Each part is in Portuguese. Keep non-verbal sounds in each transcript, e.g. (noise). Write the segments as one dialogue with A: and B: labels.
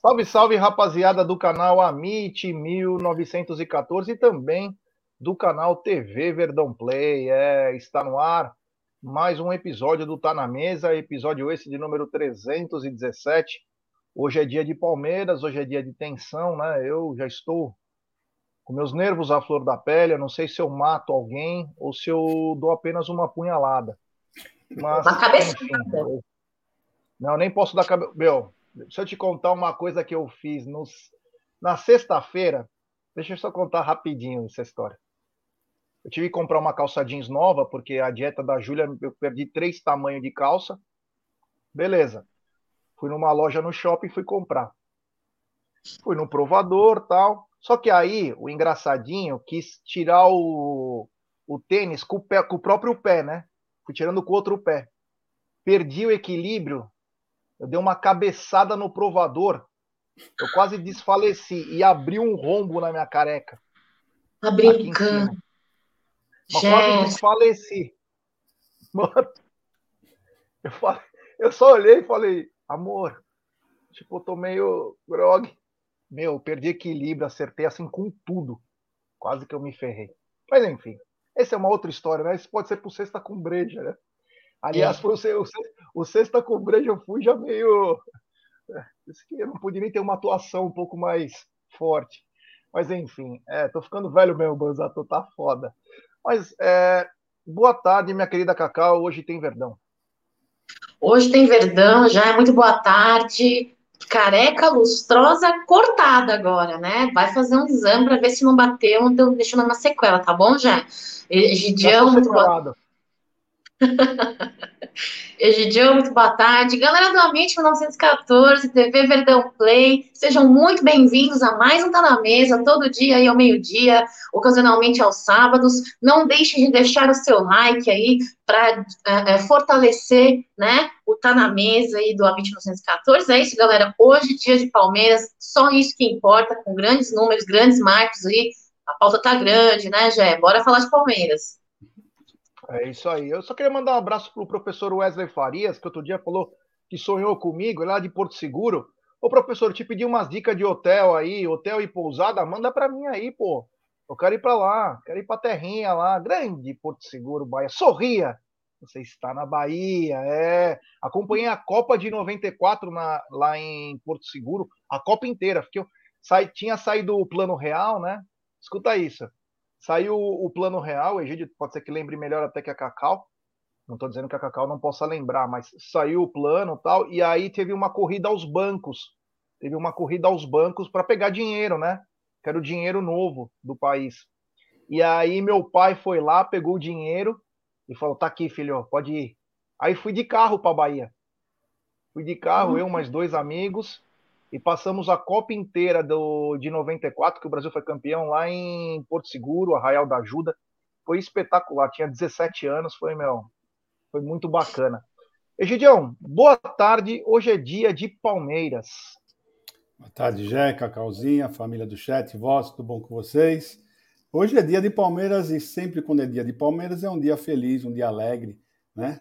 A: Salve, salve, rapaziada do canal Amit 1914 e também do canal TV Verdão Play. É, está no ar mais um episódio do Tá na Mesa, episódio esse de número 317. Hoje é dia de Palmeiras, hoje é dia de tensão, né? Eu já estou com meus nervos à flor da pele. Eu não sei se eu mato alguém ou se eu dou apenas uma punhalada.
B: Mas, uma cabeçada.
A: Enfim, não, nem posso dar cabeça. Meu, deixa eu te contar uma coisa que eu fiz nos... na sexta-feira. Deixa eu só contar rapidinho essa história. Eu tive que comprar uma calça jeans nova, porque a dieta da Júlia, eu perdi três tamanhos de calça. Beleza. Fui numa loja no shopping e fui comprar. Fui no provador tal. Só que aí, o engraçadinho quis tirar o, o tênis com o, pé, com o próprio pé, né? Fui tirando com o outro pé. Perdi o equilíbrio. Eu dei uma cabeçada no provador. Eu quase desfaleci e abri um rombo na minha careca.
B: Tá brincando.
A: Mas quase desfaleci. Mano, eu, falei, eu só olhei e falei, amor, tipo, eu tô meio grog. Meu, perdi equilíbrio, acertei assim com tudo. Quase que eu me ferrei. Mas enfim, essa é uma outra história, né? Isso pode ser pro sexta com breja, né? Aliás, é. o, o sexta com breja eu fui já meio. (laughs) Eu não podia nem ter uma atuação um pouco mais forte. Mas enfim, é, tô ficando velho mesmo, Banzato, tá foda. Mas é, boa tarde, minha querida Cacau. Hoje tem Verdão.
B: Hoje tem Verdão, já é muito boa tarde careca lustrosa cortada agora, né? Vai fazer um exame para ver se não bateu, não deixou uma sequela, tá bom, já? Egidião, muito boa. (laughs) Egidião, muito boa tarde. Galera do Ambiente 1914, TV Verdão Play, sejam muito bem-vindos a mais um Tá na Mesa, todo dia aí ao meio-dia, ocasionalmente aos sábados. Não deixe de deixar o seu like aí para é, é, fortalecer né, o Tá na Mesa aí do Ambiente 1914. É isso, galera. Hoje, dia de Palmeiras, só isso que importa, com grandes números, grandes marcos aí. A pauta tá grande, né, Jé? Bora falar de Palmeiras.
A: É isso aí. Eu só queria mandar um abraço pro professor Wesley Farias, que outro dia falou que sonhou comigo, lá de Porto Seguro. Ô, professor, te pedi umas dicas de hotel aí, hotel e pousada, manda para mim aí, pô. Eu quero ir para lá, quero ir para terrinha lá, grande Porto Seguro, Bahia. Sorria, você está na Bahia, é. Acompanhei a Copa de 94 na, lá em Porto Seguro, a Copa inteira, eu saí, tinha saído o plano real, né? Escuta isso. Saiu o plano real, o Egídio pode ser que lembre melhor até que a Cacau. Não estou dizendo que a Cacau não possa lembrar, mas saiu o plano tal, e aí teve uma corrida aos bancos. Teve uma corrida aos bancos para pegar dinheiro, né? Que era o dinheiro novo do país. E aí meu pai foi lá, pegou o dinheiro e falou: tá aqui, filho, pode ir. Aí fui de carro para Bahia. Fui de carro, eu mais dois amigos, e passamos a Copa inteira do, de 94, que o Brasil foi campeão lá em Porto Seguro, Arraial da Ajuda. Foi espetacular, tinha 17 anos, foi, meu, foi muito bacana. Egidião, boa tarde, hoje é dia de Palmeiras.
C: Boa tarde, Jé, Cacauzinha, família do chat, vós, tudo bom com vocês? Hoje é dia de Palmeiras e sempre quando é dia de Palmeiras é um dia feliz, um dia alegre, né?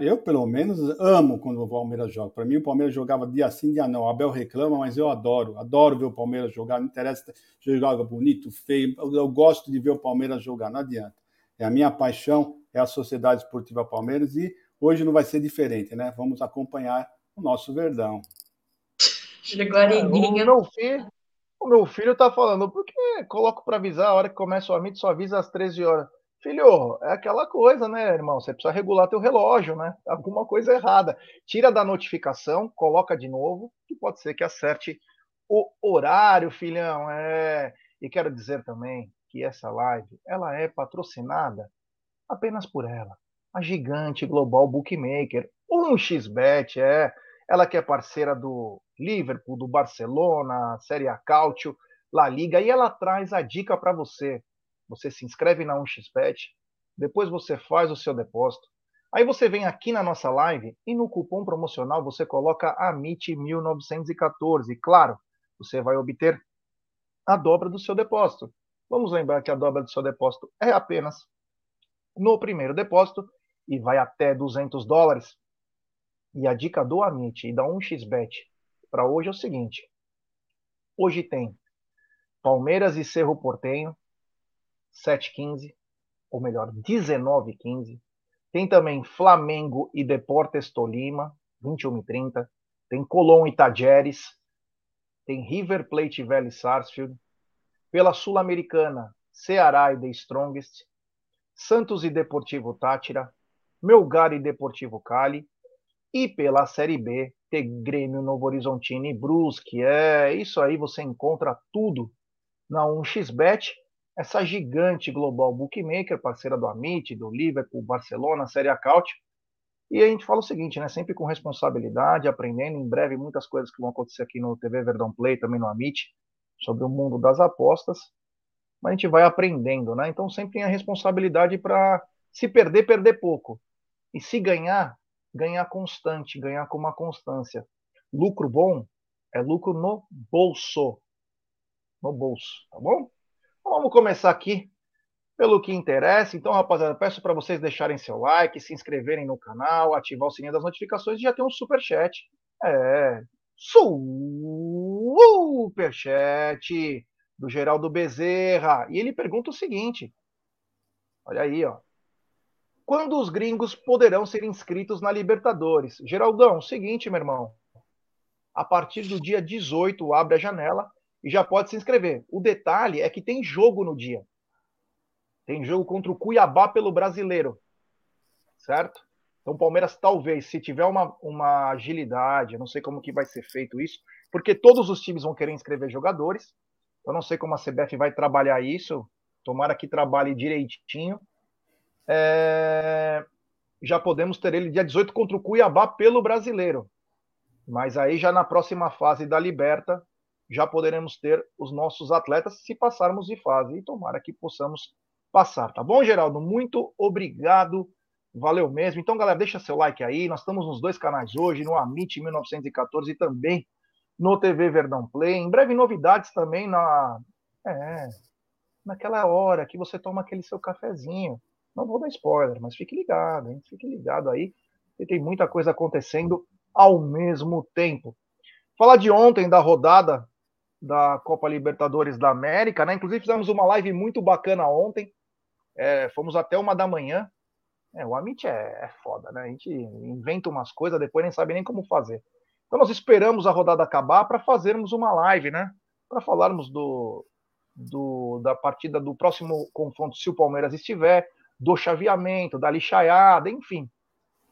C: Eu, pelo menos, amo quando o Palmeiras joga. Para mim, o Palmeiras jogava dia sim, dia não. O Abel reclama, mas eu adoro. Adoro ver o Palmeiras jogar. Não interessa se joga bonito, feio. Eu gosto de ver o Palmeiras jogar. Não adianta. É a minha paixão, é a Sociedade Esportiva Palmeiras. E hoje não vai ser diferente, né? Vamos acompanhar o nosso Verdão.
B: Chegou a é,
A: o meu filho, o meu filho tá falando, por que coloco para avisar a hora que começa o amigo, só avisa às 13 horas. Filho, é aquela coisa, né, irmão? Você precisa regular teu relógio, né? Alguma coisa errada. Tira da notificação, coloca de novo, que pode ser que acerte o horário, filhão. É. E quero dizer também que essa live, ela é patrocinada apenas por ela. A gigante global bookmaker, um xbet, é. Ela que é parceira do Liverpool, do Barcelona, Série A Cautio, La Liga, e ela traz a dica para você você se inscreve na 1xBet, depois você faz o seu depósito. Aí você vem aqui na nossa live e no cupom promocional você coloca AMIT1914. Claro, você vai obter a dobra do seu depósito. Vamos lembrar que a dobra do seu depósito é apenas no primeiro depósito e vai até 200 dólares. E a dica do Amit e da 1xBet para hoje é o seguinte: Hoje tem Palmeiras e Cerro Portenho, 7h15, ou melhor, 19h15. Tem também Flamengo e Deportes Tolima, 21h30. Tem Colón e Tajeres. Tem River Plate e Vélez Sarsfield. Pela Sul-Americana, Ceará e The Strongest. Santos e Deportivo Tátira. Melgar e Deportivo Cali. E pela Série B, tem Grêmio Novo Horizontino e Brusque. É isso aí, você encontra tudo na 1xBet essa gigante global bookmaker, parceira do Amit, do Liverpool, Barcelona, Série Acaute. E a gente fala o seguinte, né? Sempre com responsabilidade, aprendendo. Em breve, muitas coisas que vão acontecer aqui no TV Verdão Play, também no Amit, sobre o mundo das apostas. Mas a gente vai aprendendo, né? Então sempre tem a responsabilidade para se perder, perder pouco. E se ganhar, ganhar constante, ganhar com uma constância. Lucro bom é lucro no bolso. No bolso, tá bom? Então, vamos começar aqui pelo que interessa. Então, rapaziada, peço para vocês deixarem seu like, se inscreverem no canal, ativar o sininho das notificações e já tem um super chat. É, super chat do Geraldo Bezerra. E ele pergunta o seguinte: Olha aí, ó. Quando os gringos poderão ser inscritos na Libertadores? Geraldão, seguinte, meu irmão. A partir do dia 18, abre a janela e já pode se inscrever. O detalhe é que tem jogo no dia. Tem jogo contra o Cuiabá pelo brasileiro. Certo? Então o Palmeiras talvez, se tiver uma, uma agilidade, eu não sei como que vai ser feito isso, porque todos os times vão querer inscrever jogadores. Eu não sei como a CBF vai trabalhar isso. Tomara que trabalhe direitinho. É... Já podemos ter ele dia 18 contra o Cuiabá pelo brasileiro. Mas aí já na próxima fase da Liberta, já poderemos ter os nossos atletas se passarmos de fase. E tomara que possamos passar, tá bom, Geraldo? Muito obrigado. Valeu mesmo. Então, galera, deixa seu like aí. Nós estamos nos dois canais hoje, no Amit 1914 e também no TV Verdão Play. Em breve, novidades também na. É, naquela hora que você toma aquele seu cafezinho. Não vou dar spoiler, mas fique ligado, hein? Fique ligado aí. E tem muita coisa acontecendo ao mesmo tempo. Falar de ontem, da rodada da Copa Libertadores da América, né? Inclusive fizemos uma live muito bacana ontem. É, fomos até uma da manhã. É, o Amit é, é, foda, né? A gente inventa umas coisas, depois nem sabe nem como fazer. Então nós esperamos a rodada acabar para fazermos uma live, né? Para falarmos do, do, da partida do próximo confronto, se o Palmeiras estiver, do chaveamento, da lixaiada, enfim.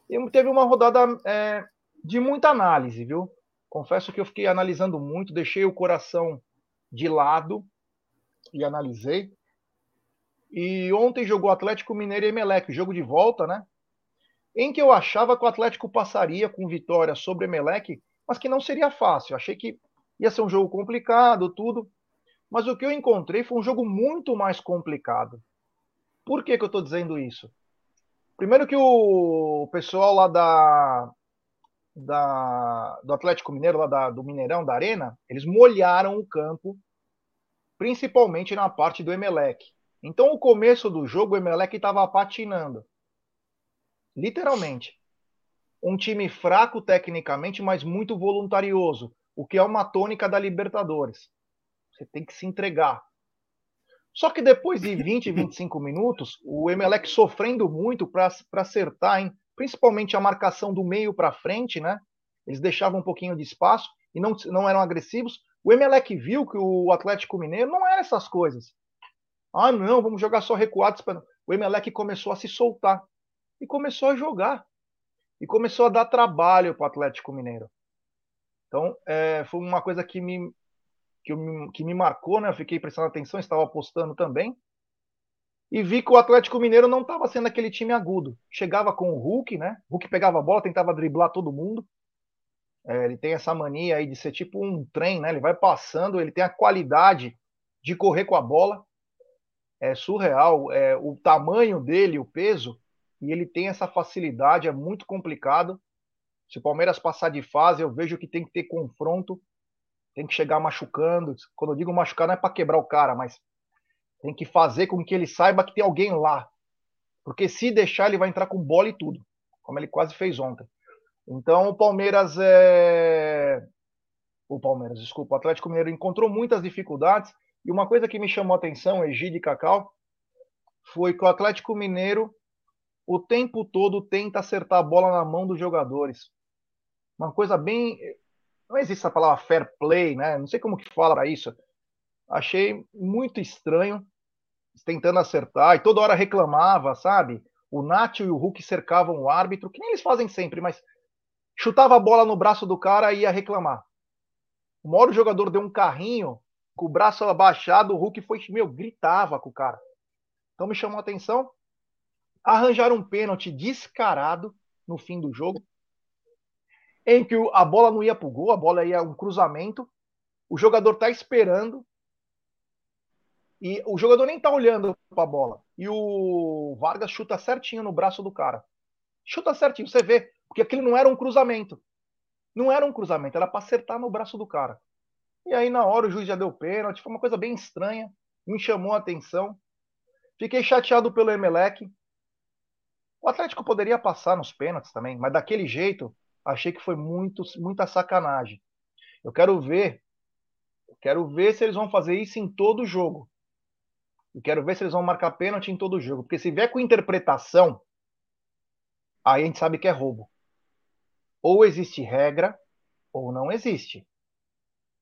A: E teve uma rodada é, de muita análise, viu? Confesso que eu fiquei analisando muito, deixei o coração de lado e analisei. E ontem jogou Atlético Mineiro e Emelec, jogo de volta, né? Em que eu achava que o Atlético passaria com vitória sobre Emelec, mas que não seria fácil. Achei que ia ser um jogo complicado, tudo. Mas o que eu encontrei foi um jogo muito mais complicado. Por que, que eu estou dizendo isso? Primeiro que o pessoal lá da da, do Atlético Mineiro, lá da, do Mineirão, da Arena, eles molharam o campo, principalmente na parte do Emelec. Então, o começo do jogo, o Emelec estava patinando. Literalmente. Um time fraco tecnicamente, mas muito voluntarioso, o que é uma tônica da Libertadores. Você tem que se entregar. Só que depois de 20, 25 minutos, o Emelec sofrendo muito para acertar, hein? Principalmente a marcação do meio para frente, né? Eles deixavam um pouquinho de espaço e não, não eram agressivos. O Emelec viu que o Atlético Mineiro não era essas coisas. Ah, não, vamos jogar só recuados. O Emelec começou a se soltar e começou a jogar. E começou a dar trabalho para o Atlético Mineiro. Então, é, foi uma coisa que me, que, que me marcou, né? Eu fiquei prestando atenção, estava apostando também e vi que o Atlético Mineiro não estava sendo aquele time agudo. Chegava com o Hulk, né? O Hulk pegava a bola, tentava driblar todo mundo. É, ele tem essa mania aí de ser tipo um trem, né? Ele vai passando, ele tem a qualidade de correr com a bola. É surreal. É, o tamanho dele, o peso, e ele tem essa facilidade, é muito complicado. Se o Palmeiras passar de fase, eu vejo que tem que ter confronto, tem que chegar machucando. Quando eu digo machucar, não é para quebrar o cara, mas tem que fazer com que ele saiba que tem alguém lá. Porque se deixar, ele vai entrar com bola e tudo, como ele quase fez ontem. Então o Palmeiras é... o Palmeiras, desculpa, o Atlético Mineiro encontrou muitas dificuldades e uma coisa que me chamou a atenção, Egide e Cacau, foi que o Atlético Mineiro o tempo todo tenta acertar a bola na mão dos jogadores. Uma coisa bem. Não existe a palavra fair play, né? Não sei como que fala isso. Achei muito estranho tentando acertar e toda hora reclamava, sabe? O Nath e o Hulk cercavam o árbitro, que nem eles fazem sempre, mas chutava a bola no braço do cara e ia reclamar. Uma hora o jogador deu um carrinho, com o braço abaixado, o Hulk foi, meu, gritava com o cara. Então me chamou a atenção. Arranjaram um pênalti descarado no fim do jogo, em que a bola não ia pro gol, a bola ia um cruzamento. O jogador tá esperando. E o jogador nem tá olhando para a bola. E o Vargas chuta certinho no braço do cara. Chuta certinho, você vê. Porque aquilo não era um cruzamento. Não era um cruzamento, era para acertar no braço do cara. E aí, na hora, o juiz já deu pênalti. Foi uma coisa bem estranha. Me chamou a atenção. Fiquei chateado pelo Emelec. O Atlético poderia passar nos pênaltis também, mas daquele jeito, achei que foi muito, muita sacanagem. Eu quero ver. Eu quero ver se eles vão fazer isso em todo jogo. E quero ver se eles vão marcar pênalti em todo jogo. Porque se vier com interpretação, aí a gente sabe que é roubo. Ou existe regra, ou não existe.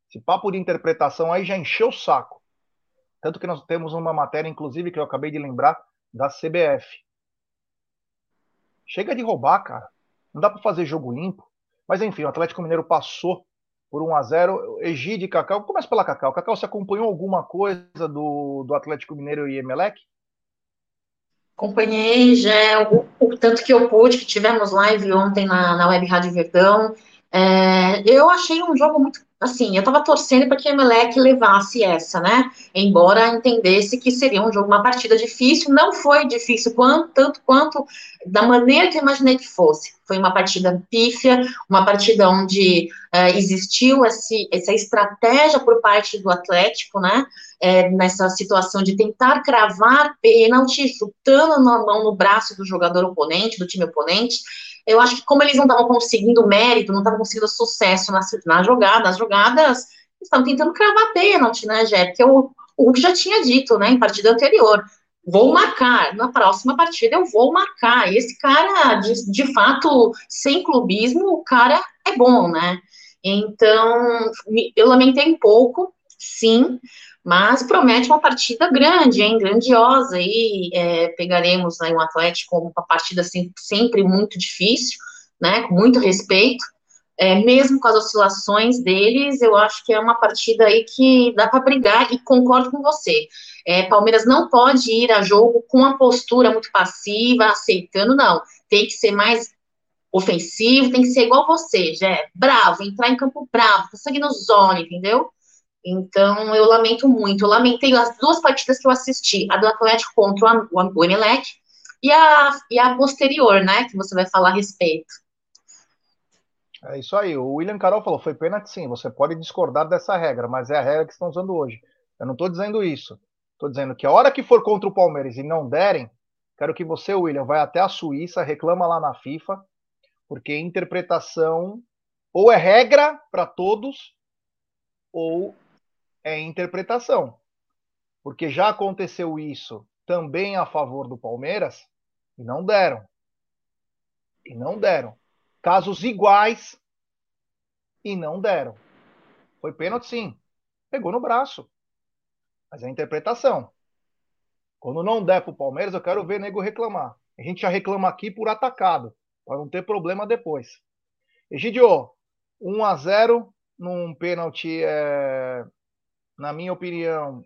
A: Esse papo de interpretação aí já encheu o saco. Tanto que nós temos uma matéria, inclusive, que eu acabei de lembrar, da CBF. Chega de roubar, cara. Não dá para fazer jogo limpo. Mas enfim, o Atlético Mineiro passou por 1 a 0 Egide e Cacau. Começa pela Cacau. Cacau, você acompanhou alguma coisa do, do Atlético Mineiro e Emelec?
B: Acompanhei, já o, o, tanto que eu pude, que tivemos live ontem na, na Web Rádio Verdão. É, eu achei um jogo muito assim, eu tava torcendo para que a Emelec levasse essa, né? Embora entendesse que seria um jogo, uma partida difícil, não foi difícil quanto, tanto quanto da maneira que eu imaginei que fosse. Foi uma partida pífia, uma partida onde é, existiu esse, essa estratégia por parte do Atlético, né? É, nessa situação de tentar cravar pênalti, chutando na mão no braço do jogador oponente, do time oponente, eu acho que como eles não estavam conseguindo mérito, não estavam conseguindo sucesso na, na jogada, as jogadas estavam tentando cravar pênalti, né, Jé? Porque o Hulk já tinha dito, né, em partida anterior, vou marcar, na próxima partida eu vou marcar. E esse cara, de, de fato, sem clubismo, o cara é bom, né? Então, eu lamentei um pouco, sim, mas promete uma partida grande, hein, grandiosa, e é, pegaremos aí um Atlético uma partida assim, sempre muito difícil, né, com muito respeito, é, mesmo com as oscilações deles, eu acho que é uma partida aí que dá para brigar, e concordo com você, é, Palmeiras não pode ir a jogo com uma postura muito passiva, aceitando, não, tem que ser mais ofensivo, tem que ser igual você, já bravo, entrar em campo bravo, com sangue nos olhos, entendeu? Então, eu lamento muito. Eu lamentei as duas partidas que eu assisti, a do Atlético contra o Emelec e a, e a posterior, né, que você vai falar a respeito.
A: É isso aí. O William Carol falou, foi pênalti sim, você pode discordar dessa regra, mas é a regra que estão usando hoje. Eu não estou dizendo isso. Estou dizendo que a hora que for contra o Palmeiras e não derem, quero que você, William, vai até a Suíça, reclama lá na FIFA, porque interpretação ou é regra para todos, ou é interpretação. Porque já aconteceu isso também a favor do Palmeiras e não deram. E não deram. Casos iguais e não deram. Foi pênalti, sim. Pegou no braço. Mas é interpretação. Quando não der para o Palmeiras, eu quero ver nego reclamar. A gente já reclama aqui por atacado, para não ter problema depois. Egidio, 1 a 0 num pênalti é, na minha opinião,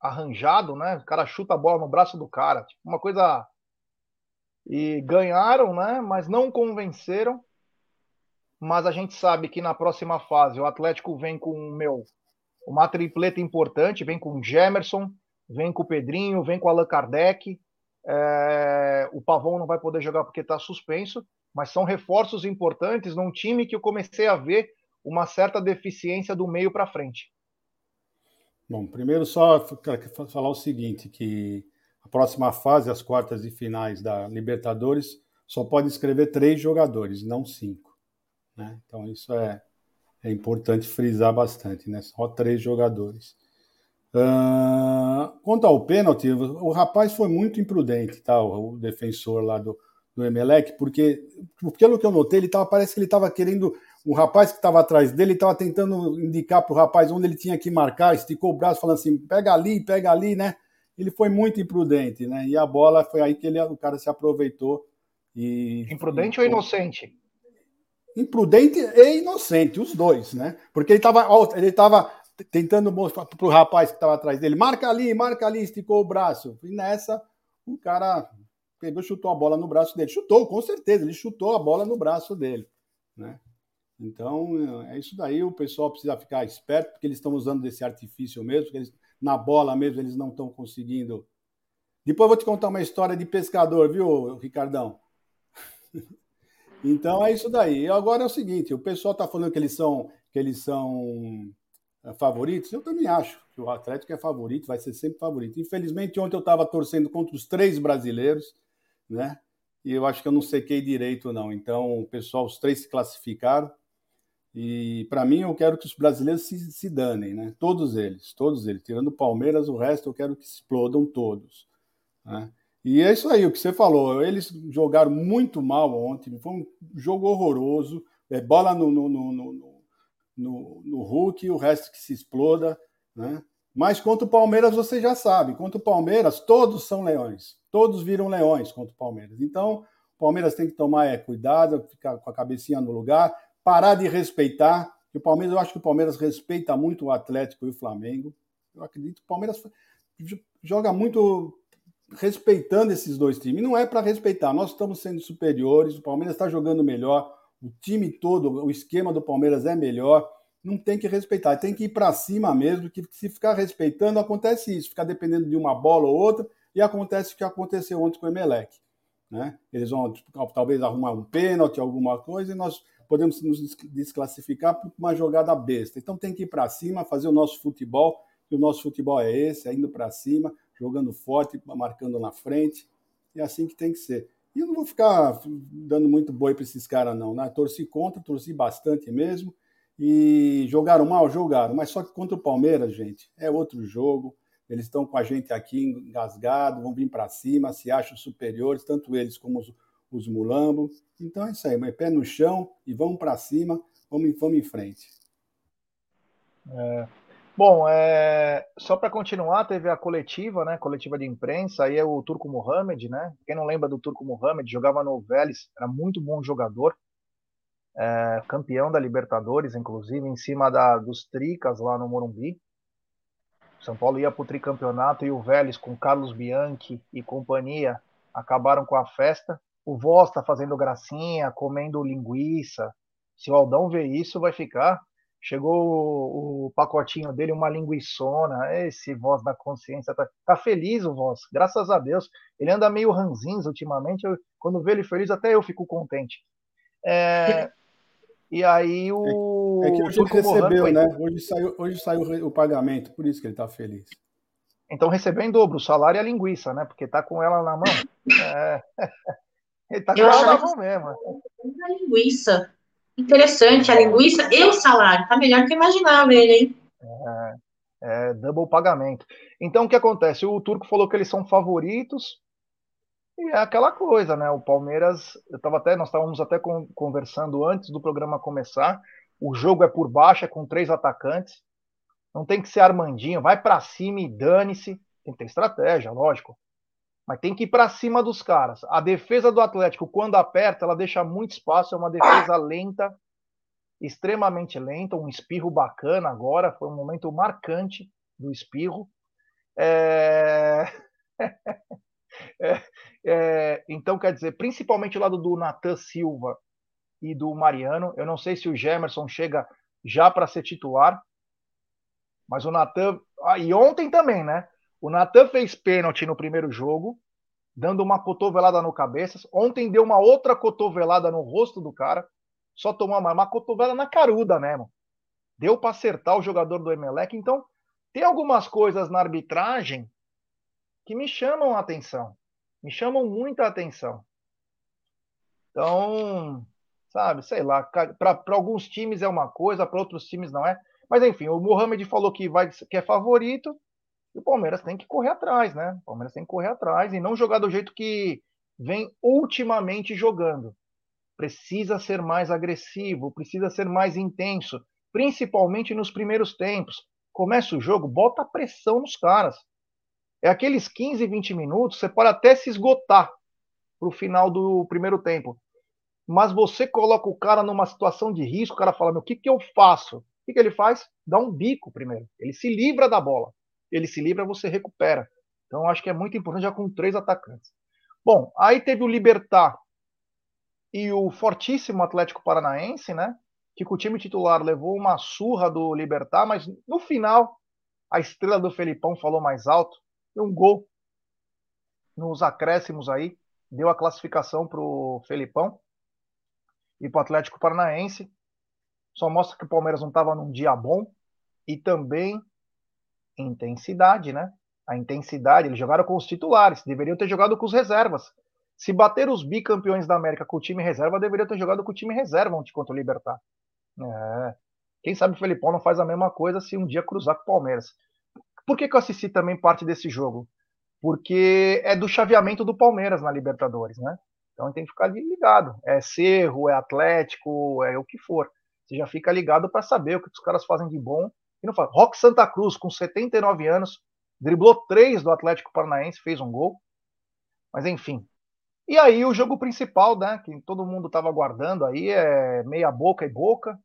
A: arranjado, né? O cara chuta a bola no braço do cara, tipo, uma coisa. E ganharam, né? Mas não convenceram. Mas a gente sabe que na próxima fase o Atlético vem com meu uma tripleta importante, vem com o Gemerson, vem com o Pedrinho, vem com o Allan Kardec. É... o Pavão não vai poder jogar porque está suspenso, mas são reforços importantes num time que eu comecei a ver uma certa deficiência do meio para frente.
C: Bom, primeiro só falar o seguinte, que a próxima fase, as quartas e finais da Libertadores, só pode escrever três jogadores, não cinco. Né? Então isso é, É importante frisar bastante, né? Só três jogadores. Uh, quanto ao pênalti, o rapaz foi muito imprudente, tá? O, defensor lá do, do Emelec, porque, pelo que eu notei, ele tava, parece que ele estava querendo. O rapaz que estava atrás dele estava tentando indicar para o rapaz onde ele tinha que marcar, esticou o braço, falando assim: pega ali, pega ali, né? Ele foi muito imprudente, né? E a bola foi aí que ele, o cara se aproveitou. E,
A: imprudente e, ou inocente?
C: Imprudente e inocente, os dois, né? Porque ele estava ele tava tentando mostrar para o rapaz que estava atrás dele: marca ali, marca ali, esticou o braço. E nessa, o cara pegou, chutou a bola no braço dele. Chutou, com certeza, ele chutou a bola no braço dele, né? Então, é isso daí, o pessoal precisa ficar esperto, porque eles estão usando desse artifício mesmo, eles, na bola mesmo eles não estão conseguindo. Depois eu vou te contar uma história de pescador, viu, Ricardão? (laughs) então é isso daí. Agora é o seguinte, o pessoal está falando que eles são que eles são é, favoritos, eu também acho que o Atlético é favorito, vai ser sempre favorito. Infelizmente, ontem eu estava torcendo contra os três brasileiros, né? E eu acho que eu não sequei direito, não. Então, o pessoal, os três se classificaram. E para mim, eu quero que os brasileiros se, se danem, né? Todos eles, todos eles. Tirando o Palmeiras, o resto eu quero que explodam todos. Né? E é isso aí, o que você falou. Eles jogaram muito mal ontem, foi um jogo horroroso. É, bola no, no, no, no no, Hulk, o resto que se exploda, né? Mas contra o Palmeiras você já sabe, contra o Palmeiras todos são leões, todos viram leões contra o Palmeiras. Então, o Palmeiras tem que tomar é, cuidado, ficar com a cabecinha no lugar, parar de respeitar. O Palmeiras, eu acho que o Palmeiras respeita muito o Atlético e o Flamengo. Eu acredito que o Palmeiras joga muito respeitando esses dois times. Não é para respeitar, nós estamos sendo superiores, o Palmeiras está jogando melhor, o time todo, o esquema do Palmeiras é melhor, não tem que respeitar, tem que ir para cima mesmo, que se ficar respeitando, acontece isso, ficar dependendo de uma bola ou outra, e acontece o que aconteceu ontem com o Emelec. Né? Eles vão tipo, talvez arrumar um pênalti, alguma coisa, e nós podemos nos desclassificar por uma jogada besta. Então tem que ir para cima, fazer o nosso futebol, e o nosso futebol é esse, é indo para cima, jogando forte, marcando na frente, é assim que tem que ser. E eu não vou ficar dando muito boi para esses caras, não. Né? Torci contra, torci bastante mesmo. E jogaram mal? Jogaram. Mas só que contra o Palmeiras, gente, é outro jogo. Eles estão com a gente aqui engasgado, vão vir para cima, se acham superiores, tanto eles como os, os mulambos. Então é isso aí, pé no chão e vamos para cima, vamos, vamos em frente.
A: É, Bom, é... só para continuar, teve a coletiva, né? Coletiva de imprensa, aí é o Turco Mohamed, né? Quem não lembra do Turco Mohamed, jogava no Vélez, era muito bom jogador, é... campeão da Libertadores, inclusive, em cima da... dos Tricas lá no Morumbi. São Paulo ia para o tricampeonato e o Vélez, com Carlos Bianchi e companhia, acabaram com a festa. O Voz está fazendo gracinha, comendo linguiça. Se o Aldão ver isso, vai ficar Chegou o, o pacotinho dele, uma linguiçona. Esse voz da consciência tá, tá, feliz, o voz, graças a Deus. Ele anda meio ranzinho ultimamente. Eu, quando vê ele feliz, até eu fico contente. É, e aí o.
C: É, é que hoje ele recebeu, né? Hoje saiu, hoje saiu o pagamento, por isso que ele tá feliz.
A: Então recebeu em dobro o salário e a linguiça, né? Porque tá com ela na mão. É... (laughs) Ele tá com eu ela na mão mesmo.
B: A linguiça. Interessante, a linguiça e o salário. Tá melhor que eu imaginava ele, hein?
A: É, é double pagamento. Então, o que acontece? O Turco falou que eles são favoritos. E é aquela coisa, né? O Palmeiras, eu tava até, nós estávamos até conversando antes do programa começar. O jogo é por baixo, é com três atacantes. Não tem que ser Armandinho, vai para cima e dane-se. Tem que ter estratégia, lógico. Mas tem que ir para cima dos caras. A defesa do Atlético, quando aperta, ela deixa muito espaço. É uma defesa lenta, extremamente lenta. Um espirro bacana agora. Foi um momento marcante do espirro. É... (laughs) é, é, então, quer dizer, principalmente o lado do Natan Silva e do Mariano. Eu não sei se o Gemerson chega já para ser titular. Mas o Natan. Ah, e ontem também, né? O Natan fez pênalti no primeiro jogo, dando uma cotovelada no cabeça. Ontem deu uma outra cotovelada no rosto do cara. Só tomou uma, uma cotovelada na caruda mesmo. Deu para acertar o jogador do Emelec. Então, tem algumas coisas na arbitragem que me chamam a atenção. Me chamam muita atenção. Então, sabe? Sei lá, para alguns times é uma coisa, para outros times não é. Mas enfim, o Mohamed falou que vai que é favorito, e o Palmeiras tem que correr atrás, né? O Palmeiras tem que correr atrás e não jogar do jeito que vem ultimamente jogando. Precisa ser mais agressivo, precisa ser mais intenso, principalmente nos primeiros tempos. Começa o jogo, bota pressão nos caras. É aqueles 15, 20 minutos, você pode até se esgotar para o final do primeiro tempo. Mas você coloca o cara numa situação de risco, o cara fala: o que, que eu faço? O que, que ele faz? Dá um bico primeiro. Ele se livra da bola. Ele se livra, você recupera. Então, acho que é muito importante já com três atacantes. Bom, aí teve o Libertar e o fortíssimo Atlético Paranaense, né? Que com o time titular levou uma surra do Libertar, mas no final a estrela do Felipão falou mais alto. Um gol nos acréscimos aí, deu a classificação para o Felipão e para o Atlético Paranaense. Só mostra que o Palmeiras não estava num dia bom e também intensidade, né? A intensidade, eles jogaram com os titulares, deveriam ter jogado com os reservas. Se bater os bicampeões da América com o time reserva, deveriam ter jogado com o time reserva ontem contra o Libertar. É. Quem sabe o Felipão não faz a mesma coisa se um dia cruzar com o Palmeiras. Por que, que eu assisti também parte desse jogo? Porque é do chaveamento do Palmeiras na Libertadores, né? Então tem que ficar ligado. É Cerro, é Atlético, é o que for. Você já fica ligado para saber o que os caras fazem de bom e não faz. Rock Santa Cruz, com 79 anos, driblou três do Atlético Paranaense, fez um gol. Mas enfim. E aí o jogo principal, né, que todo mundo estava aguardando aí, é meia boca e boca.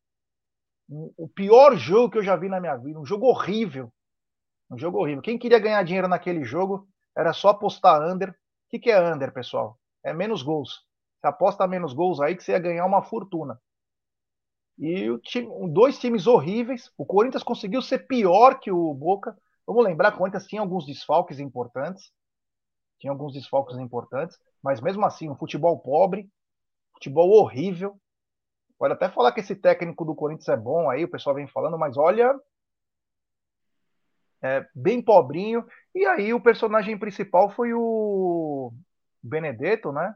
A: O pior jogo que eu já vi na minha vida, um jogo horrível. Um jogo horrível. Quem queria ganhar dinheiro naquele jogo era só apostar under. O que, que é under, pessoal? É menos gols. Você aposta menos gols aí que você ia ganhar uma fortuna. E o time, dois times horríveis. O Corinthians conseguiu ser pior que o Boca. Vamos lembrar o Corinthians tinha alguns desfalques importantes. Tinha alguns desfalques importantes. Mas mesmo assim, um futebol pobre, futebol horrível. Pode até falar que esse técnico do Corinthians é bom aí, o pessoal vem falando, mas olha, é, bem pobrinho. E aí o personagem principal foi o Benedetto, né?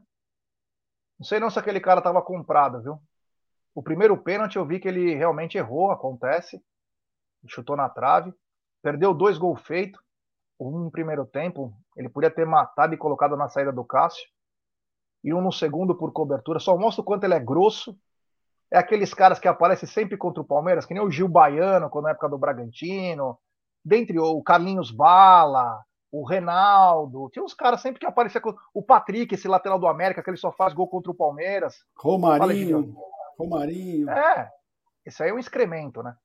A: Não sei não se aquele cara tava comprado, viu? O primeiro pênalti eu vi que ele realmente errou, acontece. Chutou na trave. Perdeu dois gols feitos. Um no primeiro tempo, ele podia ter matado e colocado na saída do Cássio. E um no segundo por cobertura. Só mostra o quanto ele é grosso. É aqueles caras que aparecem sempre contra o Palmeiras, que nem o Gil Baiano, quando na época do Bragantino dentre o Carlinhos Bala, o Renaldo, tinha uns caras sempre que aparecia com o Patrick, esse lateral do América, que ele só faz gol contra o Palmeiras.
C: Romarinho. Romarinho.
A: É, esse aí é um excremento, né?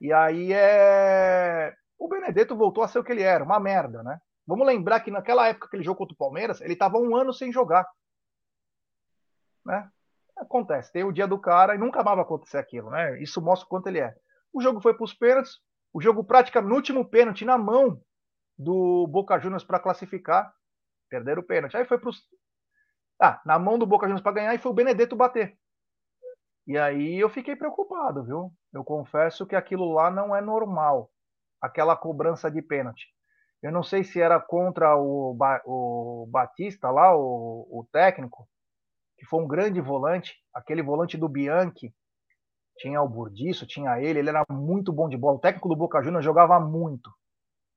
A: E aí é. O Benedetto voltou a ser o que ele era, uma merda, né? Vamos lembrar que naquela época que ele jogou contra o Palmeiras, ele estava um ano sem jogar. Né? Acontece, tem o dia do cara e nunca mais vai acontecer aquilo, né? Isso mostra o quanto ele é. O jogo foi para os pênaltis, o jogo praticamente no último pênalti na mão do Boca Juniors para classificar. Perderam o pênalti. Aí foi para os. Ah, na mão do Boca Juniors para ganhar e foi o Benedetto bater. E aí eu fiquei preocupado, viu? Eu confesso que aquilo lá não é normal. Aquela cobrança de pênalti. Eu não sei se era contra o, ba o Batista lá, o, o técnico, que foi um grande volante, aquele volante do Bianchi, tinha o Burdiço, tinha ele, ele era muito bom de bola. O técnico do Boca Juniors jogava muito,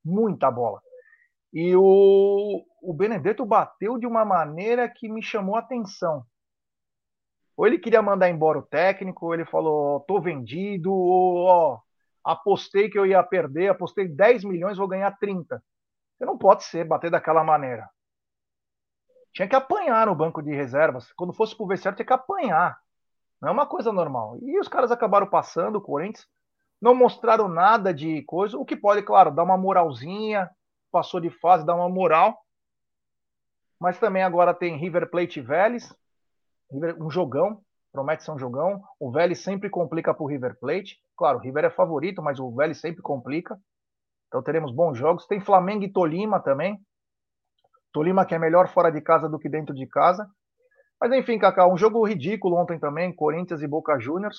A: muita bola. E o, o Benedetto bateu de uma maneira que me chamou a atenção. Ou ele queria mandar embora o técnico, ou ele falou, tô vendido, ou ó, apostei que eu ia perder, apostei 10 milhões, vou ganhar 30. Você não pode ser, bater daquela maneira. Tinha que apanhar no banco de reservas. Quando fosse pro vestiário, tinha que apanhar. Não é uma coisa normal. E os caras acabaram passando, o Corinthians, não mostraram nada de coisa, o que pode, claro, dar uma moralzinha, passou de fase, dar uma moral. Mas também agora tem River Plate e Vélez, um jogão, promete ser um jogão. O Vélez sempre complica para o River Plate. Claro, o River é favorito, mas o Vélez sempre complica. Então teremos bons jogos. Tem Flamengo e Tolima também. Tolima que é melhor fora de casa do que dentro de casa. Mas enfim, Cacau, um jogo ridículo ontem também, Corinthians e Boca Juniors.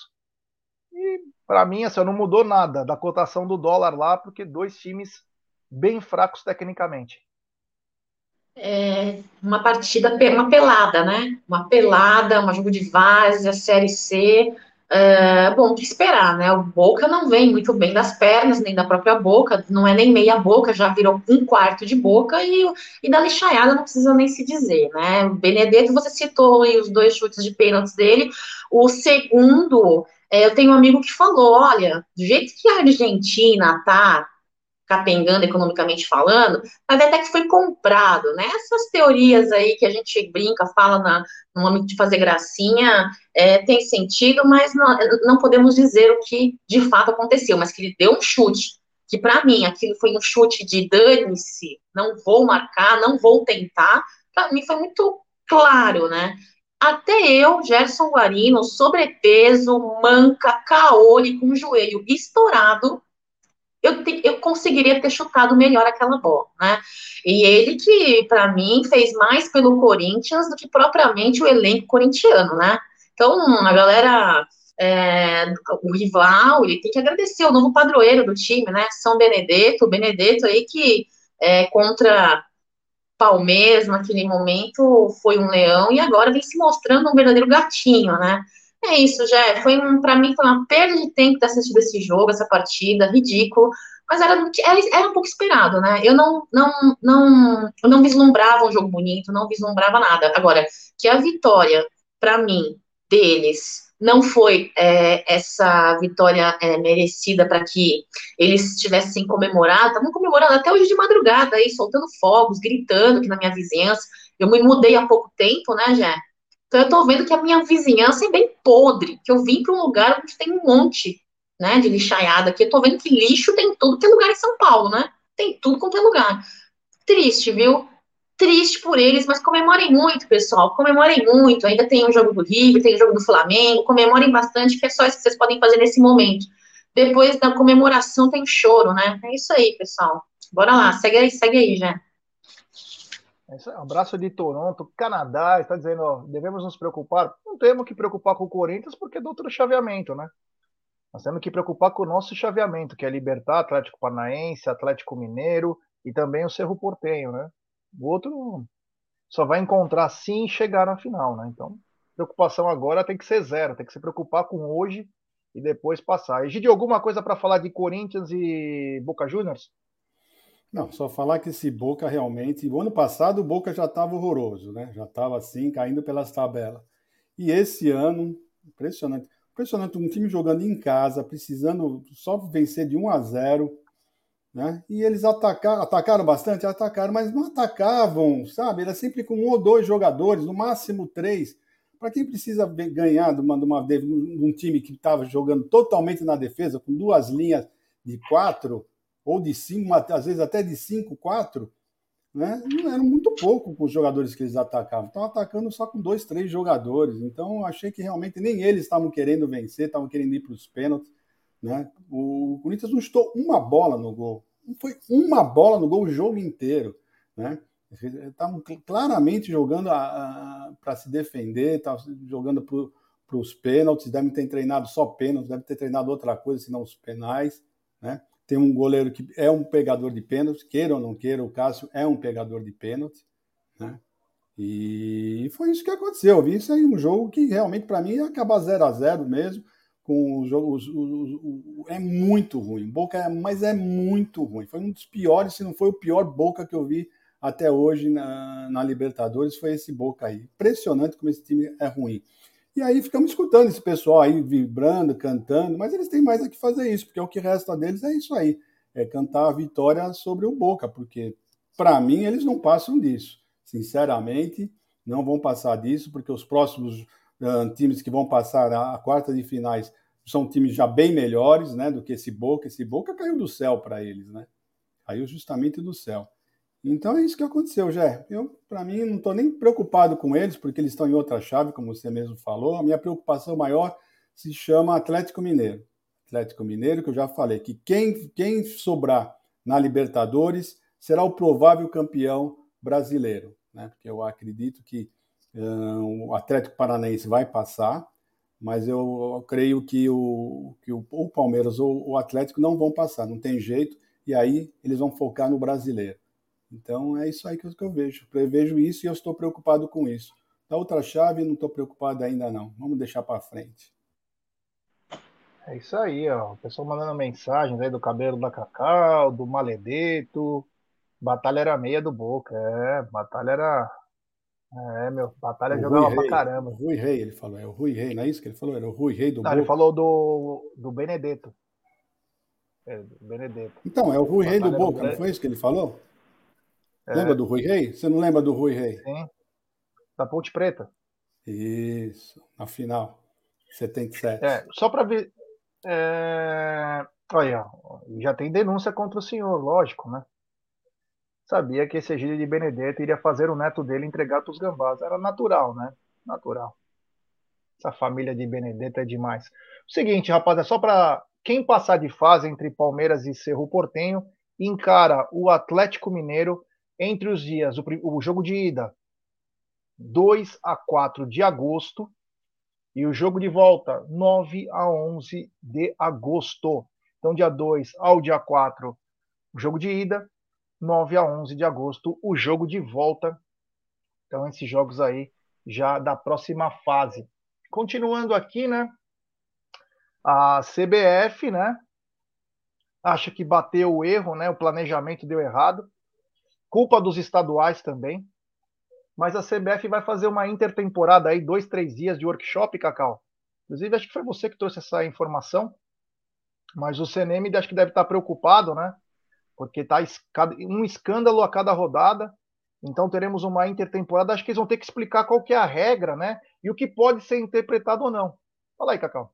A: E para mim, assim, não mudou nada da cotação do dólar lá, porque dois times bem fracos tecnicamente.
B: É uma partida, uma pelada, né? Uma pelada, um jogo de várzea, Série C. É, bom, de esperar, né? O Boca não vem muito bem das pernas, nem da própria boca, não é nem meia boca, já virou um quarto de boca, e, e da lixaiada não precisa nem se dizer, né? O Benedetto, você citou aí os dois chutes de pênaltis dele, o segundo, é, eu tenho um amigo que falou, olha, do jeito que a Argentina tá capengando economicamente falando, mas até que foi comprado, né? Essas teorias aí que a gente brinca, fala na, no momento de fazer gracinha, é, tem sentido, mas não, não podemos dizer o que de fato aconteceu, mas que ele deu um chute, que para mim aquilo foi um chute de dane-se, não vou marcar, não vou tentar, para mim foi muito claro, né? Até eu, Gerson Guarino, sobrepeso, manca, caole, com o joelho estourado, eu, te, eu conseguiria ter chutado melhor aquela bola, né? E ele que, para mim, fez mais pelo Corinthians do que propriamente o elenco corintiano, né? Então, a galera, é, o rival, ele tem que agradecer o novo padroeiro do time, né? São Benedetto, o Benedetto aí que é, contra Palmeiras naquele momento foi um leão e agora vem se mostrando um verdadeiro gatinho, né? É isso, já foi um, para mim foi uma perda de tempo ter assistido esse jogo, essa partida, ridículo, mas era, era, era um pouco esperado, né? Eu não, não, não, eu não vislumbrava um jogo bonito, não vislumbrava nada. Agora, que a vitória, para mim, deles, não foi é, essa vitória é, merecida para que eles tivessem comemorado, estavam comemorando até hoje de madrugada aí, soltando fogos, gritando aqui na minha vizinhança. Eu me mudei há pouco tempo, né, Jé? Então, eu estou vendo que a minha vizinhança é bem podre, que eu vim para um lugar onde tem um monte né, de lixaiada aqui. Eu estou vendo que lixo tem tudo que é lugar em São Paulo, né? Tem tudo quanto é lugar. Triste, viu? Triste por eles, mas comemorem muito, pessoal. Comemorem muito. Ainda tem o jogo do River, tem o jogo do Flamengo. Comemorem bastante, que é só isso que vocês podem fazer nesse momento. Depois da comemoração tem choro, né? É isso aí, pessoal. Bora lá, segue aí, segue aí, já.
A: É abraço de Toronto, Canadá, está dizendo, ó, devemos nos preocupar. Não temos que preocupar com o Corinthians porque é do outro chaveamento, né? Nós temos que preocupar com o nosso chaveamento, que é Libertar, Atlético Paranaense, Atlético Mineiro e também o Cerro Portenho, né? O outro só vai encontrar sim chegar na final, né? Então, preocupação agora tem que ser zero, tem que se preocupar com hoje e depois passar. E de alguma coisa para falar de Corinthians e Boca Juniors?
C: Não, só falar que esse Boca realmente. O ano passado o Boca já estava horroroso, né? Já estava assim, caindo pelas tabelas. E esse ano, impressionante. Impressionante, um time jogando em casa, precisando só vencer de 1 a 0, né? E eles atacaram, atacaram bastante, atacaram, mas não atacavam, sabe? Era sempre com um ou dois jogadores, no máximo três. Para quem precisa ganhar de, uma, de, uma, de um time que estava jogando totalmente na defesa, com duas linhas de quatro, ou de 5, às vezes até de 5, 4, né? era muito pouco com os jogadores que eles atacavam. Estavam atacando só com dois, três jogadores. Então, achei que realmente nem eles estavam querendo vencer, estavam querendo ir para os pênaltis. Né? O Corinthians não estou uma bola no gol. Não foi uma bola no gol o jogo inteiro. Né? Estavam claramente jogando para se defender, estavam jogando para os pênaltis, devem ter treinado só pênaltis, devem ter treinado outra coisa, senão os penais. Né? Tem um goleiro que é um pegador de pênalti, queira ou não queira, o Cássio é um pegador de pênalti, né? E foi isso que aconteceu. Eu vi isso aí, um jogo que realmente para mim ia acabar 0 a 0 mesmo, com os jogos é muito ruim. Boca é, mas é muito ruim. Foi um dos piores, se não foi o pior Boca que eu vi até hoje na, na Libertadores, foi esse Boca aí. Impressionante como esse time é ruim. E aí ficamos escutando esse pessoal aí vibrando, cantando, mas eles têm mais a que fazer isso, porque o que resta deles é isso aí, é cantar a vitória sobre o Boca, porque para mim eles não passam disso. Sinceramente, não vão passar disso, porque os próximos uh, times que vão passar a, a, quarta de finais são times já bem melhores, né, do que esse Boca. Esse Boca caiu do céu para eles, né? Caiu justamente do céu. Então é isso que aconteceu, Jé. Eu, para mim, não estou nem preocupado com eles, porque eles estão em outra chave, como você mesmo falou. A minha preocupação maior se chama Atlético Mineiro. Atlético Mineiro, que eu já falei, que quem, quem sobrar na Libertadores será o provável campeão brasileiro, né? Porque eu acredito que o Atlético Paranaense vai passar, mas eu, eu creio que, o, que o, o Palmeiras ou o Atlético não vão passar, não tem jeito, e aí eles vão focar no brasileiro. Então é isso aí que eu, que eu vejo. Prevejo isso e eu estou preocupado com isso. Da outra chave, não estou preocupado ainda não. Vamos deixar para frente.
A: É isso aí, ó. O pessoal mandando mensagens aí do cabelo da Cacau, do Maledeto. Batalha era meia do Boca. É, batalha era. É, meu, batalha o jogava Rui pra Rei. caramba. O
C: Rui Rei, ele falou. É o Rui Rei, não é isso que ele falou? Era o Rui Rei do não, Boca.
A: Ele falou do, do Benedetto. É, do Benedetto.
C: Então, é o Rui Rei do Boca, não foi isso que ele falou? É. Lembra do Rui Rei? Você não lembra do Rui Rei?
A: Sim. Da Ponte Preta.
C: Isso, na final. 77.
A: É, só para ver. É... Olha, já tem denúncia contra o senhor, lógico, né? Sabia que esse Egílio de Benedetto iria fazer o neto dele entregar para os gambás. Era natural, né? Natural. Essa família de Benedetto é demais. O seguinte, rapaz, é só para quem passar de fase entre Palmeiras e Cerro Portenho, encara o Atlético Mineiro entre os dias, o, o jogo de ida, 2 a 4 de agosto, e o jogo de volta, 9 a 11 de agosto. Então, dia 2 ao dia 4, o jogo de ida, 9 a 11 de agosto, o jogo de volta. Então, esses jogos aí já da próxima fase. Continuando aqui, né? A CBF, né? Acha que bateu o erro, né? O planejamento deu errado. Culpa dos estaduais também. Mas a CBF vai fazer uma intertemporada aí, dois, três dias de workshop, Cacau. Inclusive, acho que foi você que trouxe essa informação. Mas o CNM acho que deve estar preocupado, né? Porque tá um escândalo a cada rodada. Então teremos uma intertemporada. Acho que eles vão ter que explicar qual que é a regra, né? E o que pode ser interpretado ou não. Fala aí, Cacau.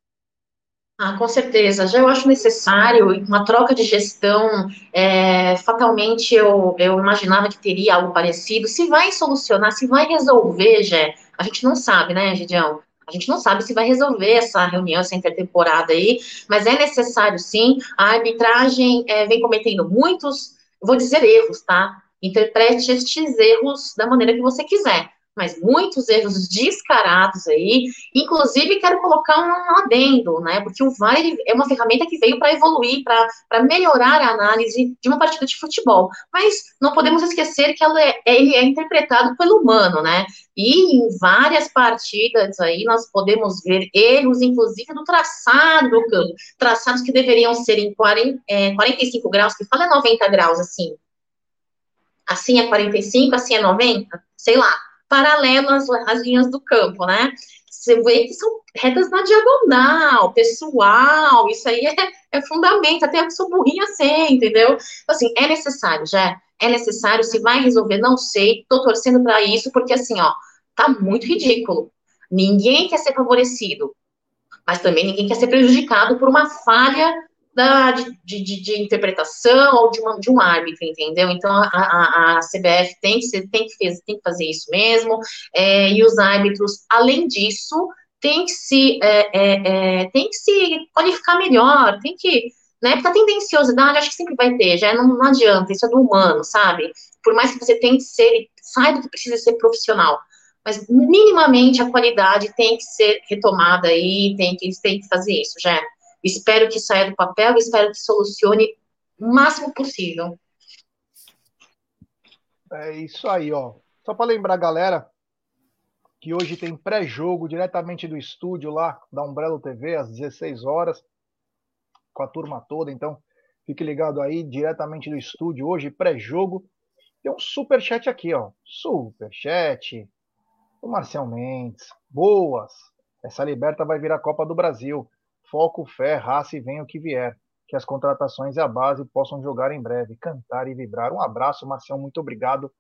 B: Ah, com certeza. Já eu acho necessário uma troca de gestão. É, fatalmente eu, eu imaginava que teria algo parecido. Se vai solucionar, se vai resolver, já a gente não sabe, né, Gidião? A gente não sabe se vai resolver essa reunião, essa intertemporada aí, mas é necessário sim. A arbitragem é, vem cometendo muitos, vou dizer erros, tá? Interprete estes erros da maneira que você quiser mas muitos erros descarados aí. Inclusive, quero colocar um adendo, né? Porque o VAR é uma ferramenta que veio para evoluir, para melhorar a análise de uma partida de futebol. Mas não podemos esquecer que ela é, ele é interpretado pelo humano, né? E em várias partidas aí nós podemos ver erros, inclusive do traçado do campo. Traçados que deveriam ser em 40, é, 45 graus, que fala 90 graus, assim. Assim é 45, assim é 90, sei lá paralelo às, às linhas do campo, né? Você vê que são retas na diagonal, pessoal, isso aí é, é fundamento, até eu sou burrinha assim, entendeu? Assim, é necessário, já é necessário, se vai resolver, não sei, tô torcendo para isso, porque assim, ó, tá muito ridículo. Ninguém quer ser favorecido, mas também ninguém quer ser prejudicado por uma falha da, de, de, de, interpretação ou de, uma, de um árbitro, entendeu? Então, a, a, a CBF tem que, ser, tem, que fez, tem que fazer isso mesmo, é, e os árbitros, além disso, tem que se, é, é, é tem que se qualificar melhor, tem que, né, porque a tendenciosidade, acho que sempre vai ter, já não, não adianta, isso é do humano, sabe? Por mais que você tenha que ser, saiba que precisa ser profissional, mas minimamente a qualidade tem que ser retomada aí, tem que, tem que fazer isso, já. Espero que saia do papel, espero que solucione o máximo possível.
A: É isso aí, ó. Só para lembrar, galera, que hoje tem pré-jogo diretamente do estúdio lá da Umbrella TV às 16 horas com a turma toda, então fique ligado aí diretamente do estúdio hoje pré-jogo. Tem um super chat aqui, ó. Super chat. O Marcel Mendes. Boas. Essa liberta vai virar Copa do Brasil foco, fé, raça e venha o que vier. Que as contratações e a base possam jogar em breve, cantar e vibrar. Um abraço, Marcião, muito obrigado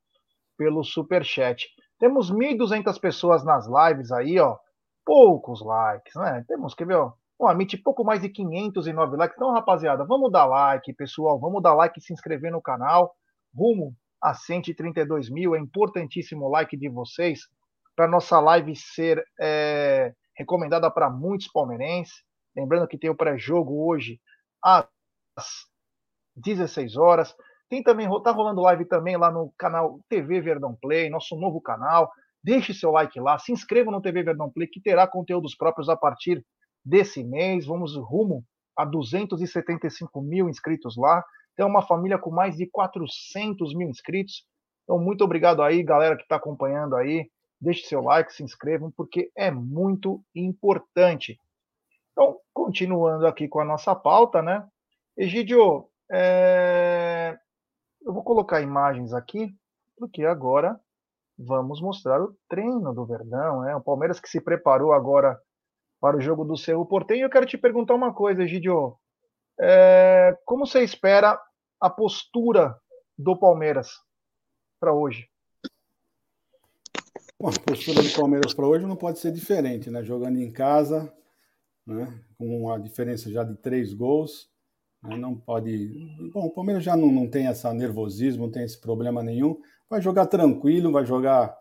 A: pelo super chat. Temos 1.200 pessoas nas lives aí, ó. Poucos likes, né? Temos, quer ver, ó. Um Amit, pouco mais de 509 likes. Então, rapaziada, vamos dar like, pessoal. Vamos dar like e se inscrever no canal. Rumo a 132 mil. É importantíssimo o like de vocês para nossa live ser é, recomendada para muitos palmeirenses. Lembrando que tem o pré-jogo hoje às 16 horas. Tem também, tá rolando live também lá no canal TV Verdão Play, nosso novo canal. Deixe seu like lá, se inscreva no TV Verdão Play, que terá conteúdos próprios a partir desse mês. Vamos rumo a 275 mil inscritos lá. Tem uma família com mais de 400 mil inscritos. Então, muito obrigado aí, galera que está acompanhando aí. Deixe seu like, se inscrevam, porque é muito importante. Então, continuando aqui com a nossa pauta, né? Egidio, é... eu vou colocar imagens aqui, porque agora vamos mostrar o treino do Verdão, né? O Palmeiras que se preparou agora para o jogo do Cerro Portenho. Eu quero te perguntar uma coisa, Egidio. É... Como você espera a postura do Palmeiras para hoje?
C: Bom, a postura do Palmeiras para hoje não pode ser diferente, né? Jogando em casa, né? com a diferença já de três gols, né? não pode. Bom, o Palmeiras já não, não tem esse nervosismo, não tem esse problema nenhum. Vai jogar tranquilo, vai jogar,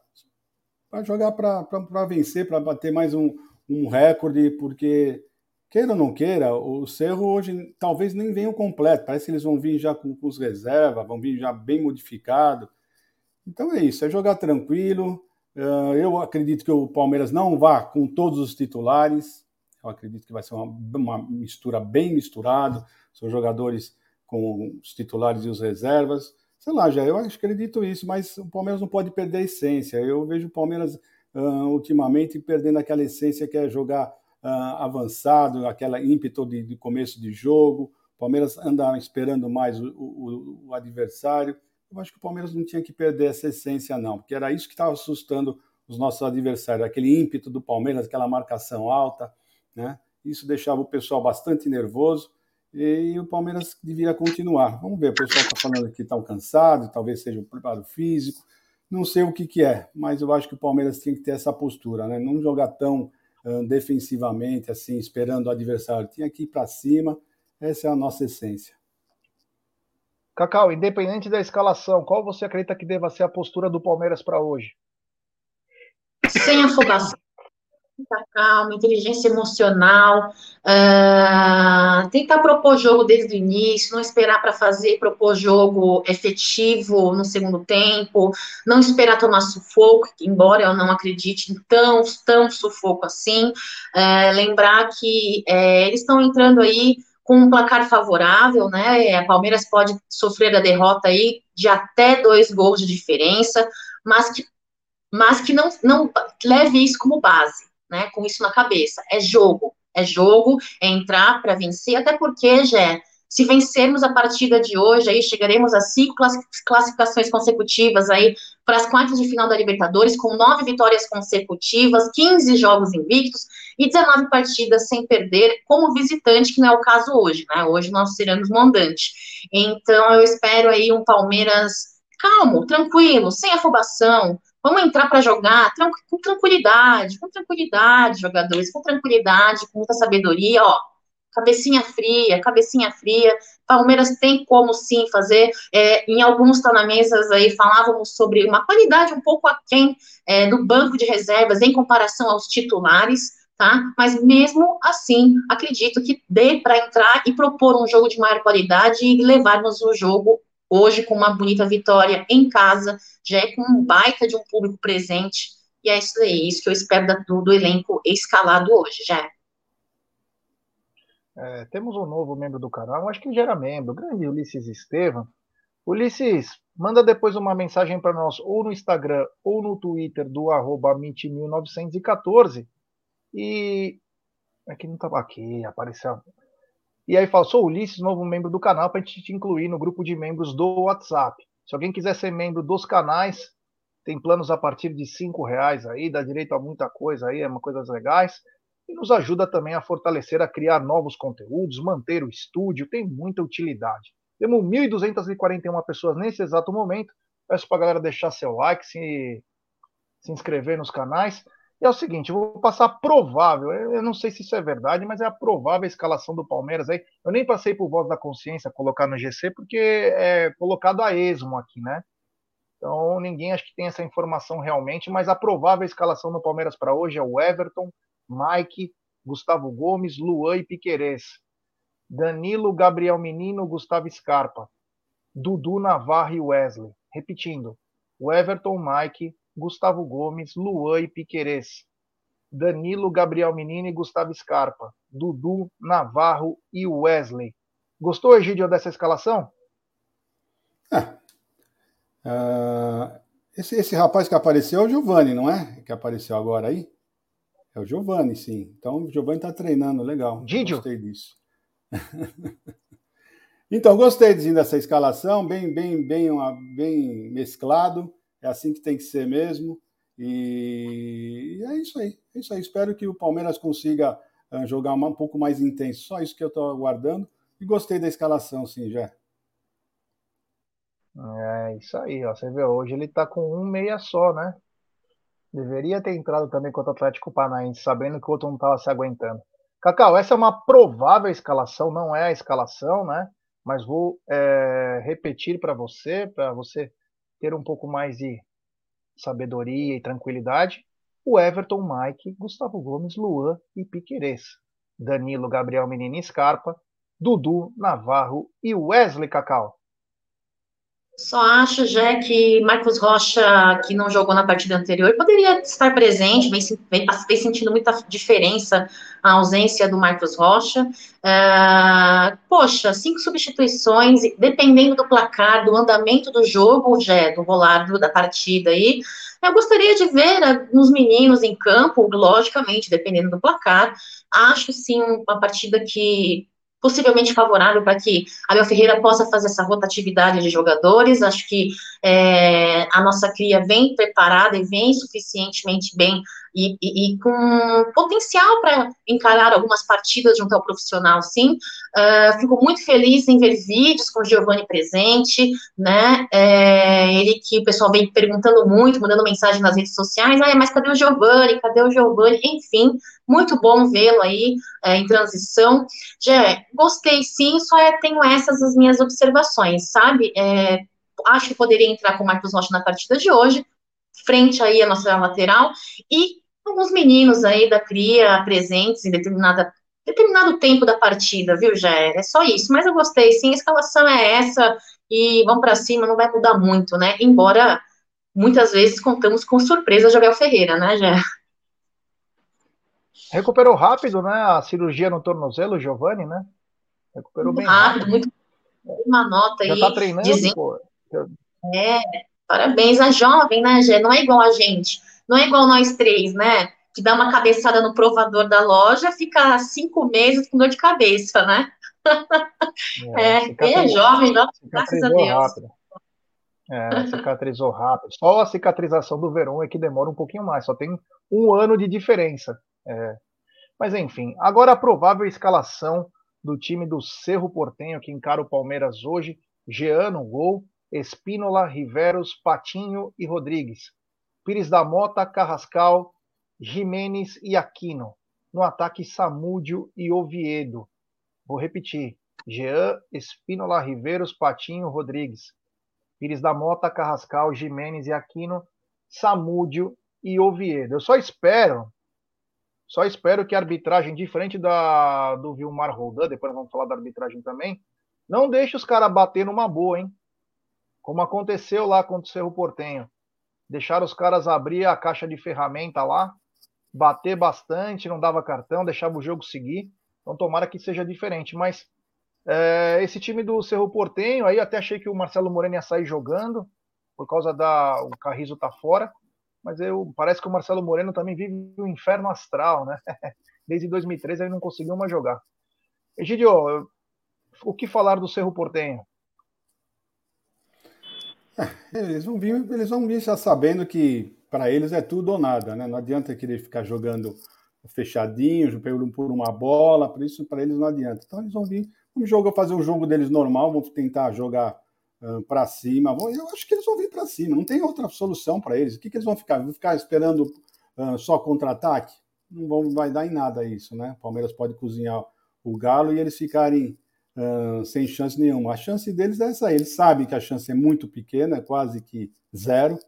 C: vai jogar para vencer, para bater mais um, um recorde, porque queira ou não queira, o Cerro hoje talvez nem venha completo. Parece que eles vão vir já com, com os reservas, vão vir já bem modificado. Então é isso, é jogar tranquilo, Uh, eu acredito que o Palmeiras não vá com todos os titulares. Eu acredito que vai ser uma, uma mistura bem misturada. São jogadores com os titulares e os reservas. Sei lá, já eu acredito isso, mas o Palmeiras não pode perder a essência. Eu vejo o Palmeiras uh, ultimamente perdendo aquela essência que é jogar uh, avançado, aquela ímpeto de, de, começo de jogo. O Palmeiras anda esperando mais o, o, o adversário eu acho que o Palmeiras não tinha que perder essa essência, não, porque era isso que estava assustando os nossos adversários, aquele ímpeto do Palmeiras, aquela marcação alta, né? Isso deixava o pessoal bastante nervoso e o Palmeiras devia continuar. Vamos ver, o pessoal está falando que está cansado, talvez seja o preparo físico, não sei o que, que é, mas eu acho que o Palmeiras tinha que ter essa postura, né? Não jogar tão uh, defensivamente, assim, esperando o adversário, tinha que ir para cima, essa é a nossa essência.
A: Cacau, independente da escalação, qual você acredita que deva ser a postura do Palmeiras para hoje?
B: Sem afobação, muita calma, inteligência emocional, uh, tentar propor jogo desde o início, não esperar para fazer, propor jogo efetivo no segundo tempo, não esperar tomar sufoco, embora eu não acredite em tão, tão sufoco assim, uh, lembrar que uh, eles estão entrando aí com um placar favorável, né? A Palmeiras pode sofrer a derrota aí de até dois gols de diferença, mas que, mas que não, não leve isso como base, né? Com isso na cabeça. É jogo, é jogo, é entrar para vencer, até porque, já se vencermos a partida de hoje, aí chegaremos a cinco classificações consecutivas aí para as quartas de final da Libertadores, com nove vitórias consecutivas, 15 jogos invictos e 19 partidas sem perder como visitante, que não é o caso hoje, né? Hoje nós seremos mandante. Então eu espero aí um Palmeiras calmo, tranquilo, sem afobação, Vamos entrar para jogar com tranquilidade, com tranquilidade, jogadores, com tranquilidade, com muita sabedoria, ó cabecinha fria, cabecinha fria. Palmeiras tem como sim fazer. É, em alguns tornamentos aí falávamos sobre uma qualidade um pouco aquém é, do banco de reservas em comparação aos titulares, tá? Mas mesmo assim, acredito que dê para entrar e propor um jogo de maior qualidade e levarmos o jogo hoje com uma bonita vitória em casa, já é com um baita de um público presente. E é isso aí, isso que eu espero do, do elenco escalado hoje, já.
A: É, temos um novo membro do canal, acho que já era membro, grande Ulisses Estevam. Ulisses, manda depois uma mensagem para nós, ou no Instagram, ou no Twitter do arroba 1914. E. Aqui não estava aqui, apareceu. E aí fala, sou Ulisses, novo membro do canal, para a gente te incluir no grupo de membros do WhatsApp. Se alguém quiser ser membro dos canais, tem planos a partir de cinco reais aí, dá direito a muita coisa aí, é uma coisas legais e nos ajuda também a fortalecer, a criar novos conteúdos, manter o estúdio, tem muita utilidade. Temos 1.241 pessoas nesse exato momento. Peço para a galera deixar seu like, se, se inscrever nos canais. É o seguinte, eu vou passar provável, eu não sei se isso é verdade, mas é a provável escalação do Palmeiras aí. Eu nem passei por voz da consciência colocar no GC, porque é colocado a esmo aqui, né? Então ninguém acho que tem essa informação realmente, mas a provável escalação do Palmeiras para hoje é o Everton, Mike, Gustavo Gomes, Luan e Piquerez. Danilo, Gabriel Menino, Gustavo Scarpa. Dudu, Navarro e Wesley. Repetindo. O Everton, Mike, Gustavo Gomes, Luan e Piquerez. Danilo, Gabriel Menino e Gustavo Scarpa. Dudu, Navarro e Wesley. Gostou, Egídio, dessa escalação?
C: É. Uh, esse, esse rapaz que apareceu é o Giovanni, não é? Que apareceu agora aí? É o Giovanni, sim. Então o Giovanni está treinando, legal.
A: Didio.
C: Gostei disso. (laughs) então, gostei dessa escalação, bem, bem, bem, bem mesclado. É assim que tem que ser mesmo. E é isso aí. É isso aí. Espero que o Palmeiras consiga uh, jogar um pouco mais intenso. Só isso que eu estou aguardando. E gostei da escalação, sim, já.
A: É isso aí, ó. Você vê, hoje ele tá com um meia só, né? Deveria ter entrado também contra o Atlético Paranaense, sabendo que o outro não estava se aguentando. Cacau, essa é uma provável escalação, não é a escalação, né? Mas vou é, repetir para você, para você ter um pouco mais de sabedoria e tranquilidade. O Everton, Mike, Gustavo Gomes, Luan e Piquerez. Danilo, Gabriel Menino Scarpa, Dudu, Navarro e Wesley Cacau.
B: Só acho, já que Marcos Rocha, que não jogou na partida anterior, poderia estar presente, vem, vem, vem sentindo muita diferença a ausência do Marcos Rocha. Uh, poxa, cinco substituições, dependendo do placar, do andamento do jogo, já do rolar da partida aí, eu gostaria de ver alguns meninos em campo, logicamente, dependendo do placar. Acho sim uma partida que possivelmente favorável para que Abel Ferreira possa fazer essa rotatividade de jogadores. Acho que é, a nossa cria vem preparada e vem suficientemente bem e, e, e com potencial para encarar algumas partidas junto ao profissional, sim. Uh, fico muito feliz em ver vídeos com o Giovanni presente, né? É, ele que o pessoal vem perguntando muito, mandando mensagem nas redes sociais, ah, mas cadê o Giovanni? Cadê o Giovanni? Enfim, muito bom vê-lo aí é, em transição. Já gostei sim, só é, tenho essas as minhas observações, sabe? É, acho que poderia entrar com o Marcos Rocha na partida de hoje, frente aí à nossa lateral, e alguns meninos aí da cria presentes em determinada, determinado tempo da partida, viu, Jé? É só isso. Mas eu gostei, sim, a escalação é essa e vamos para cima, não vai mudar muito, né? Embora muitas vezes contamos com surpresa Abel Ferreira, né, Jé?
A: Recuperou rápido, né? A cirurgia no tornozelo, Giovanni, né? Recuperou muito bem rápido. rápido. Muito
B: uma nota
A: Já
B: aí.
A: Já tá treinando, dizendo... pô.
B: É, parabéns, a jovem, né, Jé? Não é igual a gente. Não é igual nós três, né? Que dá uma cabeçada no provador da loja, fica cinco meses com dor de cabeça, né? É, é, é jovem, não, graças a Deus. Rápido.
A: É, cicatrizou rápido. Só a cicatrização do Verão é que demora um pouquinho mais, só tem um ano de diferença. É. Mas enfim, agora a provável escalação do time do Cerro Portenho que encara o Palmeiras hoje: Jean no gol, Espínola, Riveros, Patinho e Rodrigues. Pires da Mota, Carrascal, Jimenez e Aquino. No ataque, Samúdio e Oviedo. Vou repetir. Jean, Espínola, Riveiros, Patinho, Rodrigues. Pires da Mota, Carrascal, Jimenez e Aquino, Samúdio e Oviedo. Eu só espero, só espero que a arbitragem, diferente da do Vilmar Roldan, depois vamos falar da arbitragem também, não deixe os caras bater numa boa, hein? Como aconteceu lá contra o Cerro Portenho deixar os caras abrir a caixa de ferramenta lá, bater bastante, não dava cartão, deixava o jogo seguir. Então tomara que seja diferente. Mas é, esse time do Cerro Portenho, aí até achei que o Marcelo Moreno ia sair jogando, por causa da. O Carrizo tá fora. Mas eu, parece que o Marcelo Moreno também vive um inferno astral, né? (laughs) Desde 2013 ele não conseguiu mais jogar. Egidio, o que falar do Cerro Portenho?
C: É, eles vão vir, eles vão vir já sabendo que para eles é tudo ou nada, né? Não adianta querer ficar jogando fechadinho, por uma bola, por isso para eles não adianta. Então eles vão vir, vão jogo, fazer o jogo deles normal, vão tentar jogar uh, para cima. Eu acho que eles vão vir para cima, não tem outra solução para eles. O que, que eles vão ficar? Vão ficar esperando uh, só contra-ataque? Não vão, vai dar em nada isso, né? O Palmeiras pode cozinhar o Galo e eles ficarem uh, sem chance nenhuma. A chance deles é essa. Eles sabem que a chance é muito pequena, é quase que zero.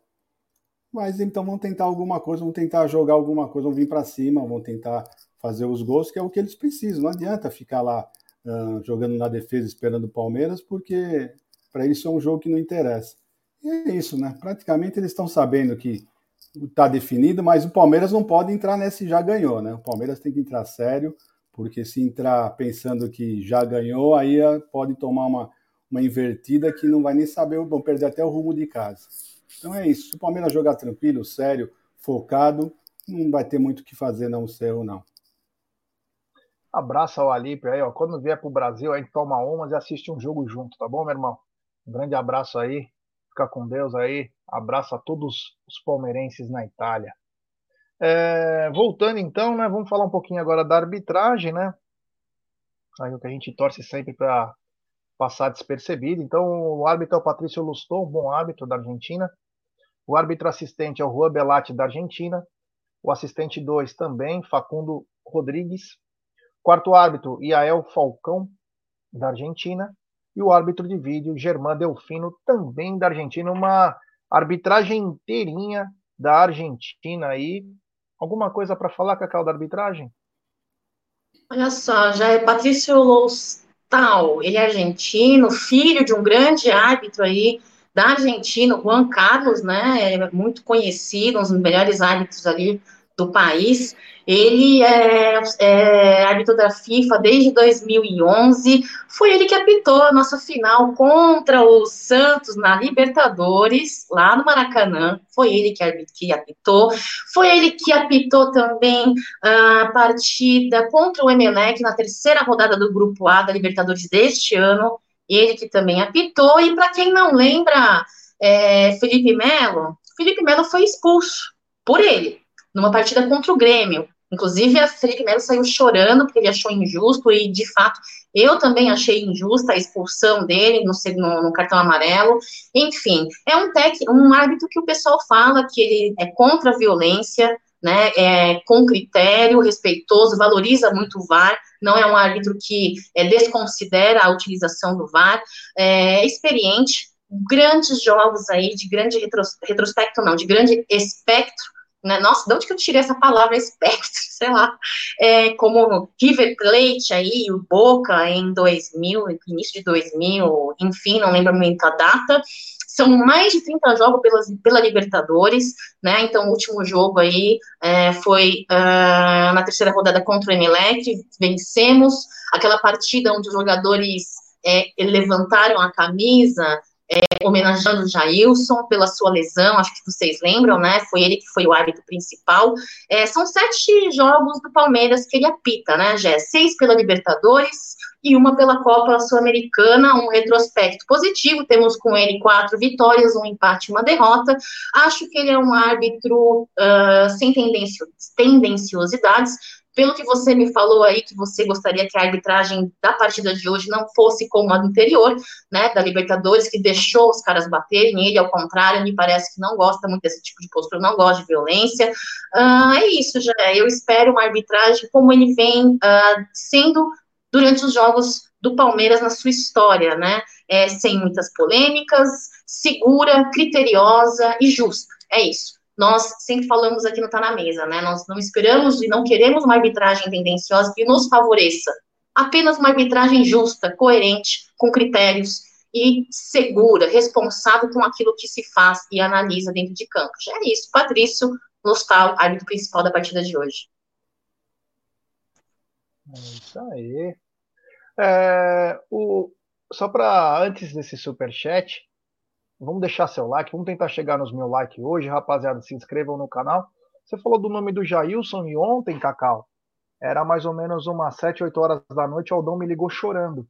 C: Mas então vão tentar alguma coisa, vão tentar jogar alguma coisa, vão vir para cima, vão tentar fazer os gols, que é o que eles precisam. Não adianta ficar lá uh, jogando na defesa esperando o Palmeiras, porque para eles é um jogo que não interessa. E é isso, né? Praticamente eles estão sabendo que está definido, mas o Palmeiras não pode entrar nesse já ganhou, né? O Palmeiras tem que entrar sério, porque se entrar pensando que já ganhou, aí pode tomar uma, uma invertida que não vai nem saber, vão perder até o rumo de casa. Então é isso. Se o Palmeiras jogar tranquilo, sério, focado, não vai ter muito o que fazer não, o Cerro, não.
A: Abraço ao Alípio aí, ó. Quando vier pro Brasil, a gente toma umas e assiste um jogo junto, tá bom, meu irmão? Um grande abraço aí. Fica com Deus aí. Abraço a todos os palmeirenses na Itália. É, voltando então, né? Vamos falar um pouquinho agora da arbitragem, né? Aí o que a gente torce sempre para passar despercebido. Então, o árbitro é o Patrício Luston, um bom árbitro da Argentina. O árbitro assistente é o Juan Belatti, da Argentina. O assistente 2 também, Facundo Rodrigues. Quarto árbitro, Iael Falcão, da Argentina. E o árbitro de vídeo, Germán Delfino, também da Argentina. Uma arbitragem inteirinha da Argentina aí. Alguma coisa para falar, Cacau, da arbitragem?
B: Olha só, já é Patrício Loustal, ele é argentino, filho de um grande árbitro aí da Argentina, Juan Carlos, né, é muito conhecido, um dos melhores árbitros ali do país. Ele é, é, árbitro da FIFA desde 2011. Foi ele que apitou a nossa final contra o Santos na Libertadores, lá no Maracanã. Foi ele que, apitou. Foi ele que apitou também a partida contra o Emelec na terceira rodada do Grupo A da Libertadores deste ano. Ele que também apitou. E para quem não lembra, é, Felipe Melo, Felipe Melo foi expulso por ele numa partida contra o Grêmio. Inclusive, a Felipe Melo saiu chorando porque ele achou injusto, e de fato eu também achei injusta a expulsão dele no, no, no cartão amarelo. Enfim, é um, tec, um árbitro que o pessoal fala que ele é contra a violência, né, é, com critério, respeitoso, valoriza muito o VAR, não é um árbitro que é, desconsidera a utilização do VAR, é experiente, grandes jogos aí, de grande retros, retrospecto, não, de grande espectro né? Nossa, de onde que eu tirei essa palavra espectro, (laughs) sei lá, é, como River Plate aí, o Boca em 2000, início de 2000, enfim, não lembro muito a data, são mais de 30 jogos pelas, pela Libertadores, né, então o último jogo aí é, foi uh, na terceira rodada contra o Emelec, vencemos, aquela partida onde os jogadores é, levantaram a camisa, homenageando o Jailson pela sua lesão, acho que vocês lembram, né? Foi ele que foi o árbitro principal. É, são sete jogos do Palmeiras que ele apita, né, Jé? Seis pela Libertadores e uma pela Copa Sul-Americana, um retrospecto positivo. Temos com ele quatro vitórias, um empate e uma derrota. Acho que ele é um árbitro uh, sem tendenciosidades, pelo que você me falou aí, que você gostaria que a arbitragem da partida de hoje não fosse como a anterior, né, da Libertadores, que deixou os caras baterem, ele, ao contrário, me parece que não gosta muito desse tipo de postura, não gosta de violência. Uh, é isso, já. Eu espero uma arbitragem como ele vem uh, sendo durante os jogos do Palmeiras na sua história, né, é, sem muitas polêmicas, segura, criteriosa e justa. É isso nós sempre falamos aqui no Tá na Mesa, né? Nós não esperamos e não queremos uma arbitragem tendenciosa que nos favoreça. Apenas uma arbitragem justa, coerente, com critérios e segura, responsável com aquilo que se faz e analisa dentro de campo. Já é isso. Patrício Lostal, árbitro principal da partida de hoje.
A: É isso aí. É, o, só para antes desse super chat, Vamos deixar seu like, vamos tentar chegar nos mil likes hoje, rapaziada. Se inscrevam no canal. Você falou do nome do Jailson e ontem, Cacau, era mais ou menos umas 7, 8 horas da noite, o Aldão me ligou chorando.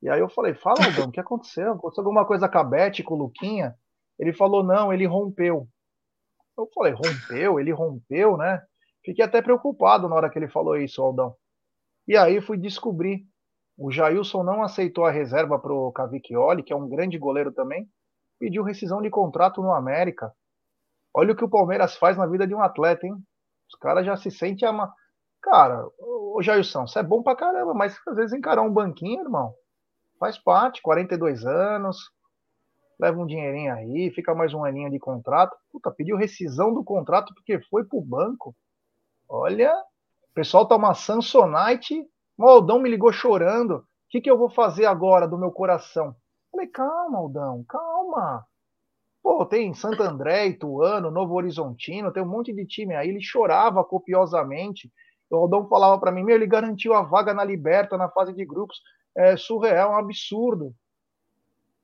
A: E aí eu falei, fala Aldão, o que aconteceu? Aconteceu alguma coisa com a Beth, com o Luquinha? Ele falou, não, ele rompeu. Eu falei, rompeu? Ele rompeu, né? Fiquei até preocupado na hora que ele falou isso, Aldão. E aí fui descobrir. O Jailson não aceitou a reserva para o Cavicchioli, que é um grande goleiro também pediu rescisão de contrato no América. Olha o que o Palmeiras faz na vida de um atleta, hein? Os caras já se sentem ama... Cara, ô Jailson, você é bom pra caramba, mas às vezes encarar um banquinho, irmão, faz parte, 42 anos, leva um dinheirinho aí, fica mais um aninho de contrato. Puta, pediu rescisão do contrato porque foi pro banco. Olha, o pessoal tá uma Samsonite, o Aldão me ligou chorando. O que, que eu vou fazer agora do meu coração? Falei, calma, Aldão, calma. Pô, tem Santo André, Ituano, Novo Horizontino, tem um monte de time aí. Ele chorava copiosamente. O Aldão falava para mim, meu, ele garantiu a vaga na Liberta, na fase de grupos. É surreal, é um absurdo.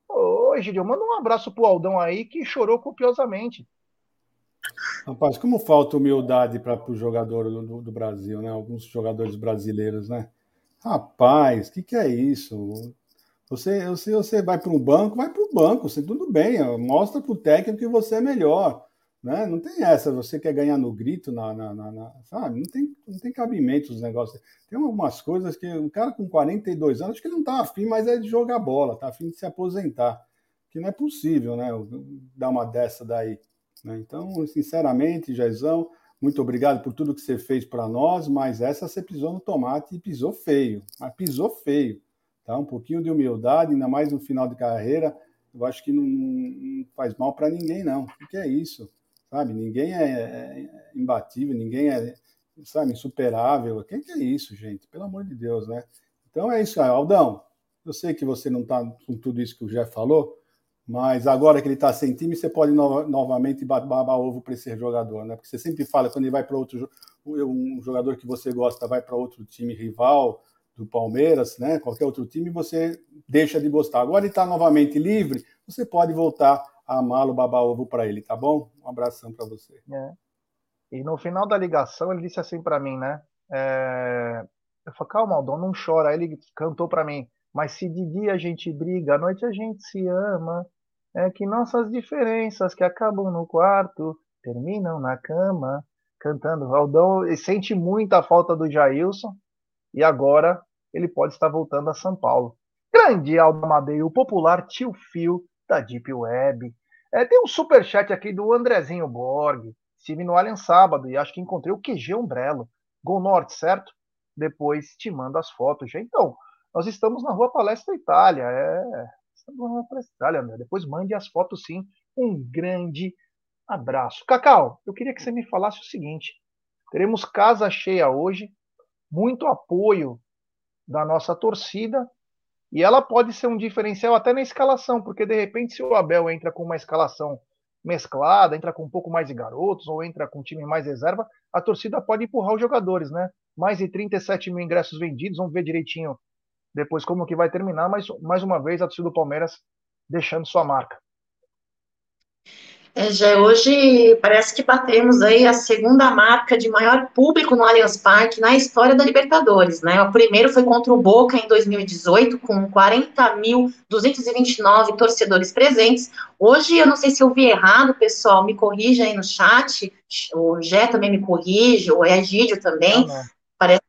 A: Ô, Egidio, manda um abraço pro Aldão aí que chorou copiosamente.
C: Rapaz, como falta humildade para o jogador do, do, Brasil, né? Alguns jogadores brasileiros, né? Rapaz, o que, que é isso? Você, você, você vai para um banco, vai para o banco, você, tudo bem, mostra para o técnico que você é melhor. Né? Não tem essa, você quer ganhar no grito, na, na, na, na sabe? Não tem, não tem cabimento os negócios. Tem algumas coisas que um cara com 42 anos, acho que não está afim, mas é de jogar bola, está afim de se aposentar. Que não é possível, né? Dar uma dessa daí. Né? Então, sinceramente, Jaizão, muito obrigado por tudo que você fez para nós, mas essa você pisou no tomate e pisou feio. Mas pisou feio. Tá? Um pouquinho de humildade, ainda mais no final de carreira, eu acho que não, não faz mal para ninguém, não. O que é isso? sabe? Ninguém é, é imbatível, ninguém é, sabe, insuperável. Quem que é isso, gente? Pelo amor de Deus, né? Então é isso. Aldão, eu sei que você não está com tudo isso que o Jeff falou, mas agora que ele está sem time, você pode no, novamente babar ovo para esse jogador, né? Porque você sempre fala, quando ele vai para outro um jogador que você gosta vai para outro time rival do Palmeiras, né? Qualquer outro time, você deixa de gostar. Agora ele está novamente livre, você pode voltar amá-lo, babar ovo para ele, tá bom? Um abração para você.
A: É. E no final da ligação ele disse assim para mim, né? É... Eu falei, calma, Aldon, não chora. Aí ele cantou para mim, mas se de dia a gente briga, à noite a gente se ama. É que nossas diferenças que acabam no quarto terminam na cama. Cantando. Aldão sente muita falta do Jailson e agora ele pode estar voltando a São Paulo. Grande Aldo Amadei, o popular tio Fio da Deep Web. É, tem um super chat aqui do Andrezinho Borg. Estive no Alien sábado e acho que encontrei o QG Umbrello. Gol Norte, certo? Depois te mando as fotos. Já. Então, nós estamos na Rua Palestra Itália. É, estamos na Rua Palestra Itália, André. Depois mande as fotos sim. Um grande abraço. Cacau, eu queria que você me falasse o seguinte: teremos casa cheia hoje, muito apoio da nossa torcida e ela pode ser um diferencial até na escalação, porque de repente, se o Abel entra com uma escalação mesclada, entra com um pouco mais de garotos, ou entra com um time mais reserva, a torcida pode empurrar os jogadores, né? Mais de 37 mil ingressos vendidos, vamos ver direitinho depois como que vai terminar, mas mais uma vez a torcida do Palmeiras deixando sua marca.
B: É, já hoje parece que batemos aí a segunda marca de maior público no Allianz Parque na história da Libertadores, né? O primeiro foi contra o Boca em 2018, com 40.229 torcedores presentes. Hoje, eu não sei se eu vi errado, pessoal, me corrija aí no chat, o Gé também me corrige, o Egídio também. Parece,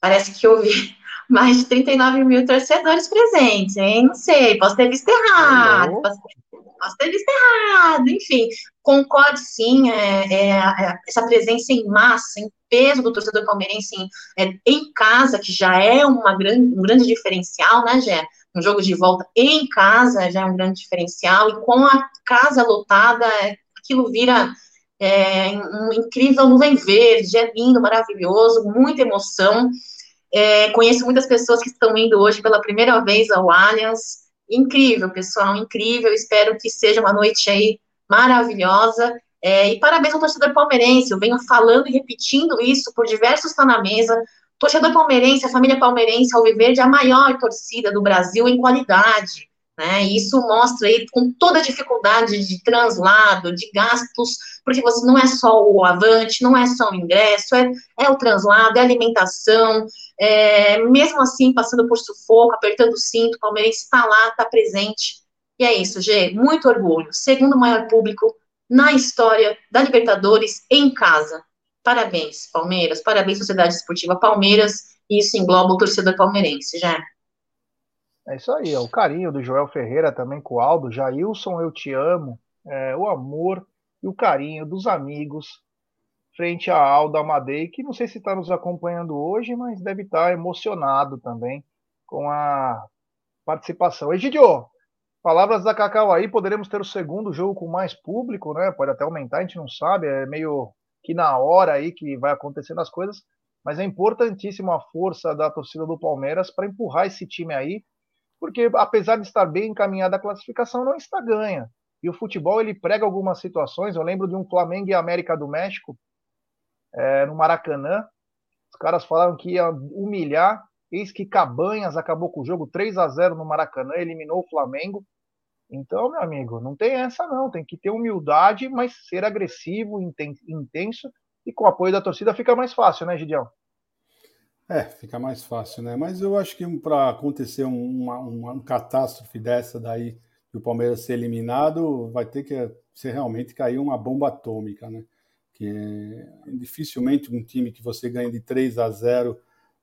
B: parece que eu vi (laughs) mais de 39 mil torcedores presentes, hein? Não sei, posso ter visto errado. Posso ter posso ter visto errado, enfim, concordo sim, é, é, é, essa presença em massa, em peso do torcedor palmeirense em, é, em casa, que já é uma grande, um grande diferencial, né, Gé? Um jogo de volta em casa já é um grande diferencial, e com a casa lotada, aquilo vira é, um incrível nuvem verde, é lindo, maravilhoso, muita emoção. É, conheço muitas pessoas que estão indo hoje pela primeira vez ao Allianz, incrível, pessoal, incrível. Espero que seja uma noite aí maravilhosa. É, e parabéns ao torcedor palmeirense. Eu venho falando e repetindo isso por diversos tá na mesa. Torcedor palmeirense, a família palmeirense, Alviverde, é a maior torcida do Brasil em qualidade. Né? Isso mostra aí com toda a dificuldade de translado, de gastos, porque você não é só o avante, não é só o ingresso, é, é o translado, é a alimentação, é, mesmo assim, passando por sufoco, apertando o cinto, o Palmeirense está lá, está presente. E é isso, Gê, muito orgulho. Segundo maior público na história da Libertadores em casa. Parabéns, Palmeiras, parabéns, Sociedade Esportiva Palmeiras, e isso engloba o torcedor palmeirense, já.
A: É isso aí, é o carinho do Joel Ferreira também com o Aldo, Jailson, eu te amo, é, o amor e o carinho dos amigos frente a Aldo Amadei, que não sei se está nos acompanhando hoje, mas deve estar tá emocionado também com a participação. Egidio, palavras da Cacau aí, poderemos ter o segundo jogo com mais público, né? Pode até aumentar, a gente não sabe, é meio que na hora aí que vai acontecendo as coisas, mas é importantíssima a força da torcida do Palmeiras para empurrar esse time aí, porque apesar de estar bem encaminhada a classificação, não está ganha. E o futebol ele prega algumas situações. Eu lembro de um Flamengo e América do México é, no Maracanã. Os caras falaram que ia humilhar. Eis que Cabanhas acabou com o jogo 3 a 0 no Maracanã, eliminou o Flamengo. Então, meu amigo, não tem essa não, tem que ter humildade, mas ser agressivo, intenso, e com o apoio da torcida fica mais fácil, né, Gideão?
C: É, fica mais fácil, né? Mas eu acho que para acontecer uma, uma, uma, catástrofe dessa daí, o Palmeiras ser eliminado, vai ter que ser realmente cair uma bomba atômica, né? Que é, dificilmente um time que você ganha de 3 a 0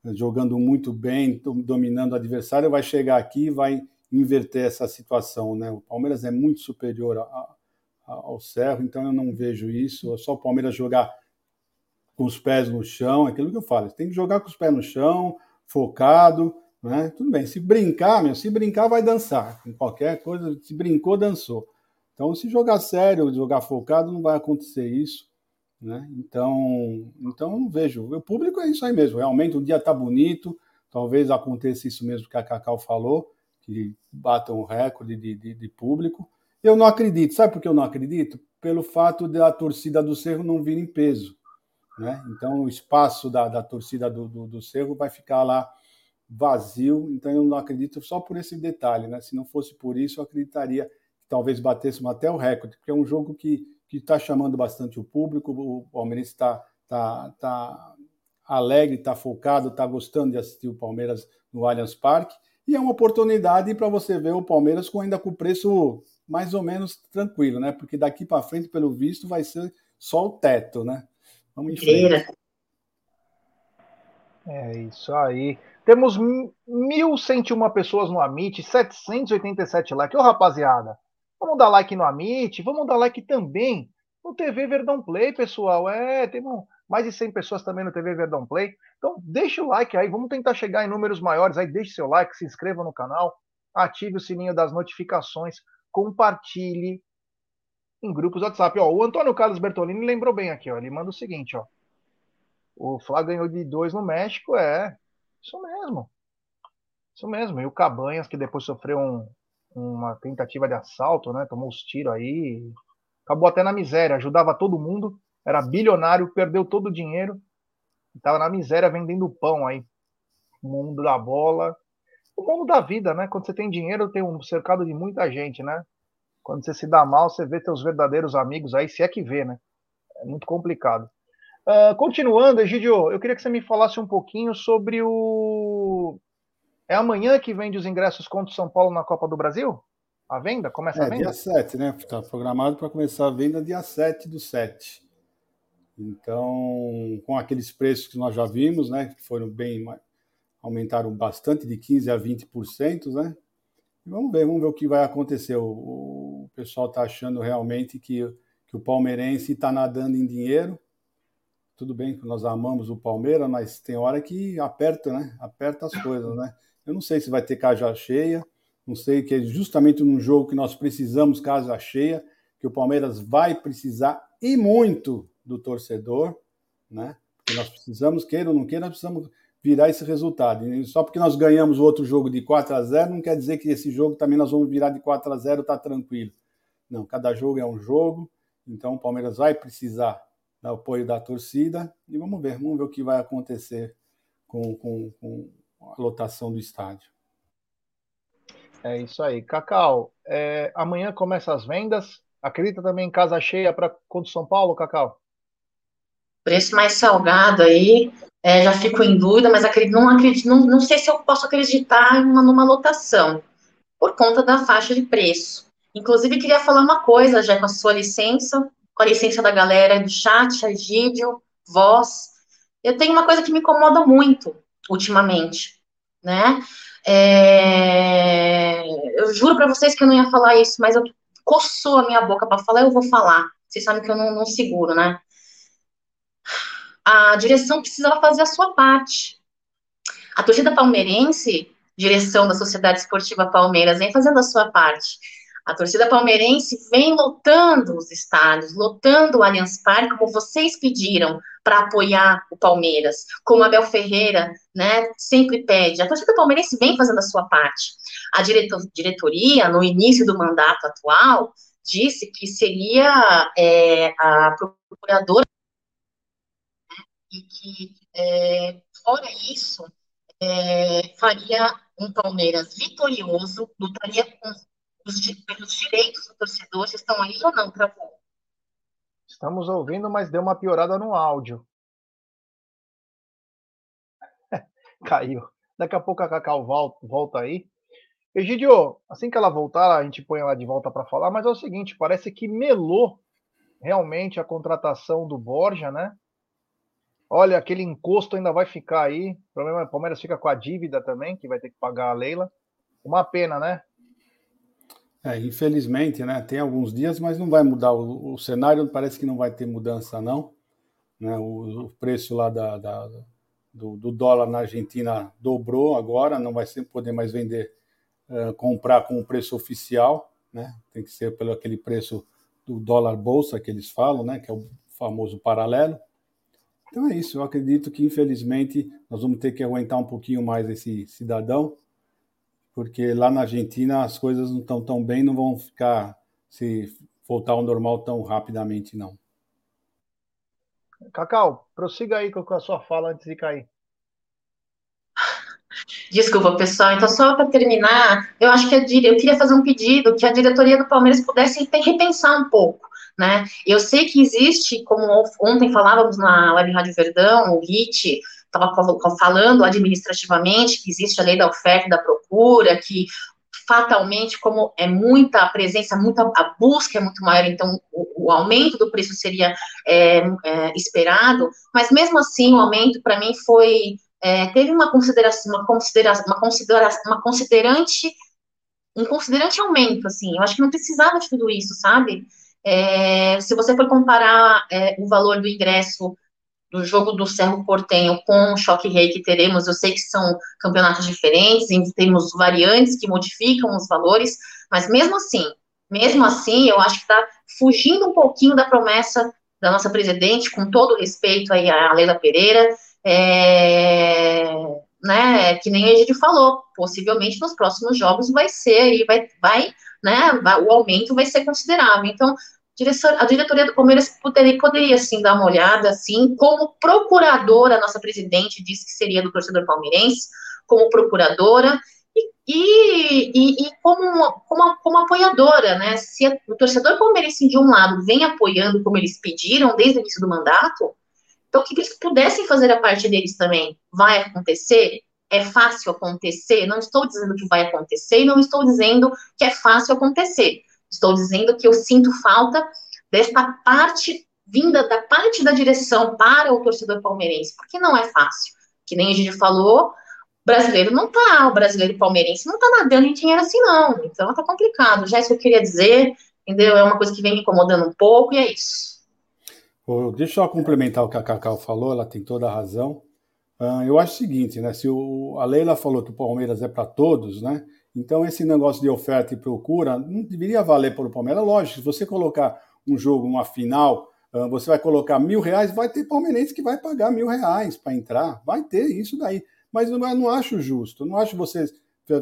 C: jogando muito bem, dominando o adversário, vai chegar aqui e vai inverter essa situação, né? O Palmeiras é muito superior a, a, ao Cerro, então eu não vejo isso. É só o Palmeiras jogar com os pés no chão, é aquilo que eu falo, tem que jogar com os pés no chão, focado, né? Tudo bem, se brincar, meu, se brincar vai dançar, qualquer coisa, se brincou, dançou. Então, se jogar sério, jogar focado, não vai acontecer isso, né? Então, então não vejo. O público é isso aí mesmo, realmente o dia está bonito, talvez aconteça isso mesmo que a Cacau falou, que batam o recorde de, de, de público. Eu não acredito, sabe por que eu não acredito? Pelo fato da torcida do Cerro não vir em peso. Né? Então, o espaço da, da torcida do, do, do Cerro vai ficar lá vazio. Então, eu não acredito só por esse detalhe. Né? Se não fosse por isso, eu acreditaria que talvez batêssemos até o recorde, porque é um jogo que está chamando bastante o público. O Palmeiras está tá, tá alegre, está focado, está gostando de assistir o Palmeiras no Allianz Parque. E é uma oportunidade para você ver o Palmeiras com ainda com o preço mais ou menos tranquilo, né? Porque daqui para frente, pelo visto, vai ser só o teto, né?
A: Vamos em frente. É isso aí. Temos 1.101 pessoas no Amit, 787 likes. Ô, rapaziada, vamos dar like no Amit, vamos dar like também no TV Verdão Play, pessoal. É, temos mais de 100 pessoas também no TV Verdão Play. Então, deixa o like aí, vamos tentar chegar em números maiores aí. Deixe seu like, se inscreva no canal, ative o sininho das notificações, compartilhe em grupos WhatsApp. Ó, o Antônio Carlos Bertolini lembrou bem aqui, ó. Ele manda o seguinte, ó. O Flávio ganhou de dois no México, é. Isso mesmo. Isso mesmo. E o Cabanhas, que depois sofreu um, uma tentativa de assalto, né? Tomou os tiros aí. Acabou até na miséria, ajudava todo mundo, era bilionário, perdeu todo o dinheiro. Estava na miséria vendendo pão aí. Mundo da bola. O mundo da vida, né? Quando você tem dinheiro, tem um cercado de muita gente, né? Quando você se dá mal, você vê teus verdadeiros amigos aí, se é que vê, né? É muito complicado. Uh, continuando, Egidio, eu queria que você me falasse um pouquinho sobre o. É amanhã que vende os ingressos contra o São Paulo na Copa do Brasil? A venda? Começa
C: é,
A: a venda?
C: Dia 7, né? Está programado para começar a venda dia 7 do 7. Então, com aqueles preços que nós já vimos, né? Que foram bem. aumentaram bastante, de 15% a 20%, né? Vamos ver, vamos ver o que vai acontecer. O, o pessoal está achando realmente que, que o palmeirense está nadando em dinheiro. Tudo bem que nós amamos o Palmeiras, mas tem hora que aperta, né? Aperta as coisas, né? Eu não sei se vai ter casa cheia, não sei que é justamente num jogo que nós precisamos casa cheia, que o Palmeiras vai precisar e muito do torcedor, né? Nós precisamos, queira ou não queira, nós precisamos virar esse resultado. E só porque nós ganhamos o outro jogo de 4 a 0 não quer dizer que esse jogo também nós vamos virar de 4 a 0 tá tranquilo. Não, cada jogo é um jogo, então o Palmeiras vai precisar do apoio da torcida e vamos ver, vamos ver o que vai acontecer com, com, com a lotação do estádio.
A: É isso aí. Cacau, é, amanhã começa as vendas. Acredita também em casa cheia para contra São Paulo, Cacau?
B: Preço mais salgado aí, é, já fico em dúvida, mas acredito, não, acredito, não, não sei se eu posso acreditar numa, numa lotação, por conta da faixa de preço. Inclusive, queria falar uma coisa, já com a sua licença, com a licença da galera do chat, Egídio, voz. Eu tenho uma coisa que me incomoda muito ultimamente, né? É... Eu juro para vocês que eu não ia falar isso, mas eu coçou a minha boca para falar, eu vou falar. Vocês sabem que eu não, não seguro, né? a direção precisava fazer a sua parte. A torcida palmeirense, direção da Sociedade Esportiva Palmeiras, vem fazendo a sua parte. A torcida palmeirense vem lotando os estádios, lotando o Allianz Parque, como vocês pediram, para apoiar o Palmeiras, como Abel Ferreira né, sempre pede. A torcida palmeirense vem fazendo a sua parte. A diretoria, no início do mandato atual, disse que seria é, a procuradora e que, é, fora isso, é, faria um Palmeiras vitorioso, lutaria com pelos direitos do torcedor. Vocês estão aí ou não, Travou?
A: Estamos ouvindo, mas deu uma piorada no áudio. (laughs) Caiu. Daqui a pouco a Cacau volta aí. Egidio, assim que ela voltar, a gente põe ela de volta para falar, mas é o seguinte, parece que melou realmente a contratação do Borja, né? Olha, aquele encosto ainda vai ficar aí. O problema é que o Palmeiras fica com a dívida também, que vai ter que pagar a Leila. Uma pena, né?
C: É, infelizmente, né? Tem alguns dias, mas não vai mudar o, o cenário. Parece que não vai ter mudança, não. Né, o, o preço lá da, da do, do, dólar na Argentina dobrou agora, não vai poder mais vender, uh, comprar com o preço oficial, né? Tem que ser pelo aquele preço do dólar bolsa que eles falam, né? Que é o famoso paralelo. Então é isso. Eu acredito que infelizmente nós vamos ter que aguentar um pouquinho mais esse cidadão porque lá na Argentina as coisas não estão tão bem, não vão ficar se voltar ao normal tão rapidamente, não.
A: Cacau, prossiga aí com a sua fala antes de cair.
B: Desculpa, pessoal. Então, só para terminar, eu acho que a dire... eu queria fazer um pedido que a diretoria do Palmeiras pudesse repensar um pouco, né? Eu sei que existe, como ontem falávamos na Web Rádio Verdão, o HIT, estava falando administrativamente que existe a lei da oferta e da procura, que fatalmente, como é muita presença, muita a busca é muito maior, então o, o aumento do preço seria é, é, esperado, mas mesmo assim o aumento para mim foi é, teve uma consideração, uma consideração, uma uma considerante, um considerante aumento, assim. Eu acho que não precisava de tudo isso, sabe? É, se você for comparar é, o valor do ingresso do jogo do Cerro Portenho com o Choque Rei que teremos, eu sei que são campeonatos diferentes, temos variantes que modificam os valores, mas mesmo assim, mesmo assim, eu acho que está fugindo um pouquinho da promessa da nossa presidente, com todo respeito aí à Leila Pereira, é, né, que nem a gente falou, possivelmente nos próximos jogos vai ser, vai, vai, né, o aumento vai ser considerável. Então, a diretoria do Palmeiras poderia, poderia sim dar uma olhada, assim, como procuradora, nossa presidente disse que seria do torcedor palmeirense, como procuradora, e, e, e como, como, como, apoiadora, né? Se o torcedor palmeirense, de um lado, vem apoiando como eles pediram desde o início do mandato, então que eles pudessem fazer a parte deles também. Vai acontecer? É fácil acontecer? Não estou dizendo que vai acontecer e não estou dizendo que é fácil acontecer Estou dizendo que eu sinto falta desta parte vinda da parte da direção para o torcedor palmeirense, porque não é fácil. Que nem a gente falou, o brasileiro não tá, o brasileiro palmeirense não tá nadando em dinheiro assim, não. Então tá complicado. Já é isso que eu queria dizer, entendeu? É uma coisa que vem me incomodando um pouco e é isso.
C: Deixa eu complementar o que a Cacau falou, ela tem toda a razão. Uh, eu acho o seguinte, né? Se o, a Leila falou que o Palmeiras é para todos, né? Então, esse negócio de oferta e procura não deveria valer para o Palmeiras. Lógico, se você colocar um jogo, uma final, ah, você vai colocar mil reais, vai ter palmeirense que vai pagar mil reais para entrar. Vai ter isso daí. Mas eu não acho justo. não acho você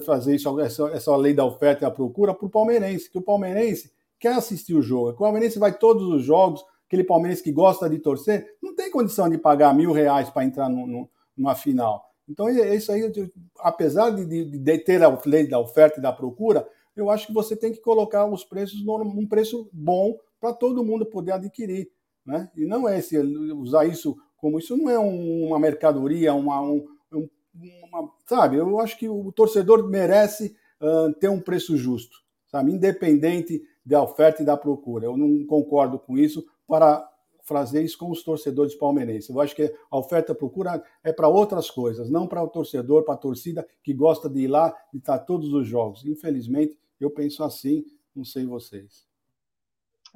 C: fazer isso, essa, essa lei da oferta e da procura para o palmeirense, que o palmeirense quer assistir o jogo. O palmeirense vai todos os jogos, aquele palmeirense que gosta de torcer, não tem condição de pagar mil reais para entrar no, no, numa final. Então, é isso aí, apesar de, de, de, ter a lei da oferta e da procura, eu acho que você tem que colocar os preços num preço bom para todo mundo poder adquirir. Né? E não é esse, usar isso como isso não é um, uma mercadoria, uma, um, uma, sabe? Eu acho que o torcedor merece uh, ter um preço justo, sabe? Independente da oferta e da procura. Eu não concordo com isso para fazer isso com os torcedores palmeirenses. Eu acho que a oferta procura é para outras coisas, não para o torcedor, para a torcida que gosta de ir lá e estar tá todos os jogos. Infelizmente, eu penso assim, não sei vocês.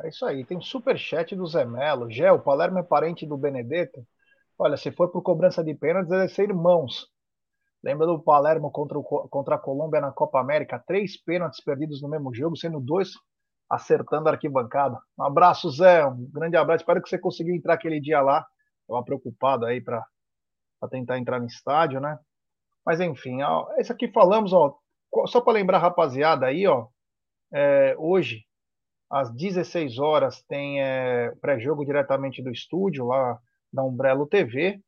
A: É isso aí. Tem um super chat do Zé Melo. Gé, o Palermo é parente do Benedetto. Olha, se for por cobrança de pênaltis, é ser irmãos. Lembra do Palermo contra, o, contra a Colômbia na Copa América? Três pênaltis perdidos no mesmo jogo, sendo dois acertando a arquibancada. Um abraço, Zé. Um grande abraço. Espero que você conseguiu entrar aquele dia lá. Estava preocupado aí para tentar entrar no estádio, né? Mas enfim, ó, esse aqui falamos, ó, só para lembrar, rapaziada, aí, ó, é, hoje, às 16 horas, tem é, pré-jogo diretamente do estúdio, lá da Umbrello TV.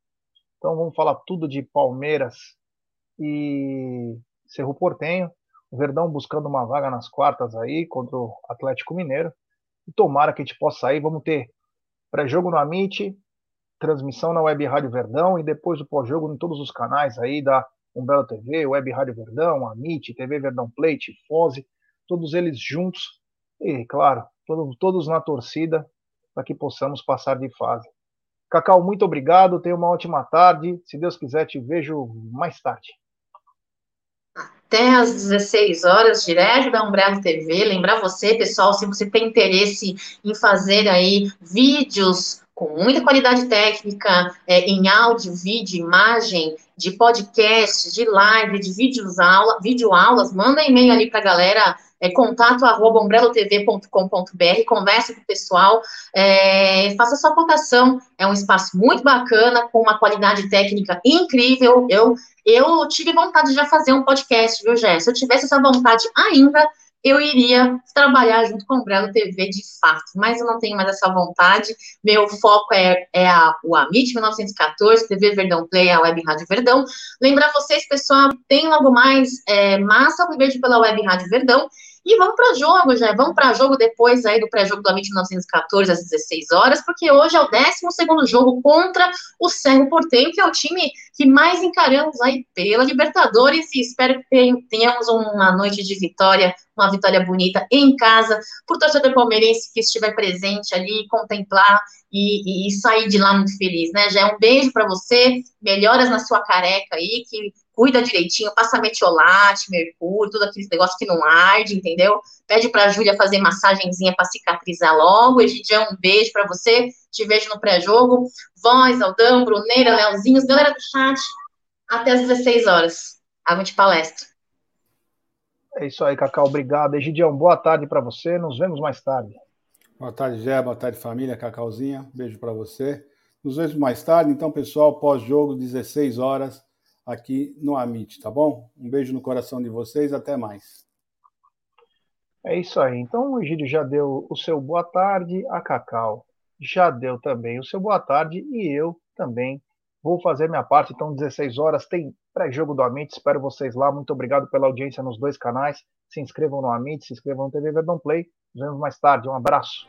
A: Então vamos falar tudo de Palmeiras e Cerro Portenho. Verdão buscando uma vaga nas quartas aí contra o Atlético Mineiro. E tomara que a gente possa sair. Vamos ter pré-jogo no Amit, transmissão na Web Rádio Verdão e depois o pós-jogo em todos os canais aí da Umbrella TV, Web Rádio Verdão, Amit, TV Verdão Plate, Fose, todos eles juntos e, claro, todo, todos na torcida para que possamos passar de fase. Cacau, muito obrigado, tenha uma ótima tarde. Se Deus quiser, te vejo mais tarde
B: até às 16 horas, direto da Umbrella TV. Lembrar você, pessoal, se você tem interesse em fazer aí vídeos com muita qualidade técnica, é, em áudio, vídeo, imagem, de podcast, de live, de vídeos aula, vídeo aulas, manda e-mail ali para a galera, é, contato arroba converse com o pessoal, é, faça sua cotação, é um espaço muito bacana, com uma qualidade técnica incrível, eu, eu tive vontade de já fazer um podcast, viu, Jé? Se eu tivesse essa vontade ainda, eu iria trabalhar junto com o Umbrella TV de fato, mas eu não tenho mais essa vontade. Meu foco é, é a, o Amit 1914, TV Verdão Play, a Web Rádio Verdão. Lembrar vocês, pessoal, tem logo mais é, Massa Verde pela Web Rádio Verdão e vamos para jogo, já. Vamos para jogo depois aí do pré-jogo do Amit 1914 às 16 horas, porque hoje é o 12 jogo contra o Cerro Porteiro, que é o time que mais encaramos aí pela Libertadores. E espero que tenhamos uma noite de vitória, uma vitória bonita em casa, por torcedor palmeirense que estiver presente ali, contemplar e, e, sair de lá muito feliz, né? Já é um beijo para você, melhoras na sua careca aí, que cuida direitinho, passa metiolate, mercúrio, tudo aqueles negócios que não arde, entendeu? Pede pra Júlia fazer massagenzinha para cicatrizar logo. Egidião, um beijo para você. Te vejo no pré-jogo. Voz, Aldão, Bruneira, Leozinhos, galera do chat. Até às 16 horas. Água de palestra.
A: É isso aí, Cacau. Obrigado. Egidião, boa tarde para você. Nos vemos mais tarde.
C: Boa tarde, Gé. Boa tarde, família. Cacauzinha. Beijo para você. Nos vemos mais tarde. Então, pessoal, pós-jogo, 16 horas aqui no Amit, tá bom? Um beijo no coração de vocês, até mais.
A: É isso aí. Então o Egídio já deu o seu boa tarde, a Cacau já deu também o seu boa tarde e eu também vou fazer minha parte. Então 16 horas tem pré-jogo do Amit. Espero vocês lá. Muito obrigado pela audiência nos dois canais. Se inscrevam no Amit, se inscrevam no TV Verdão Play. Nos vemos mais tarde. Um abraço.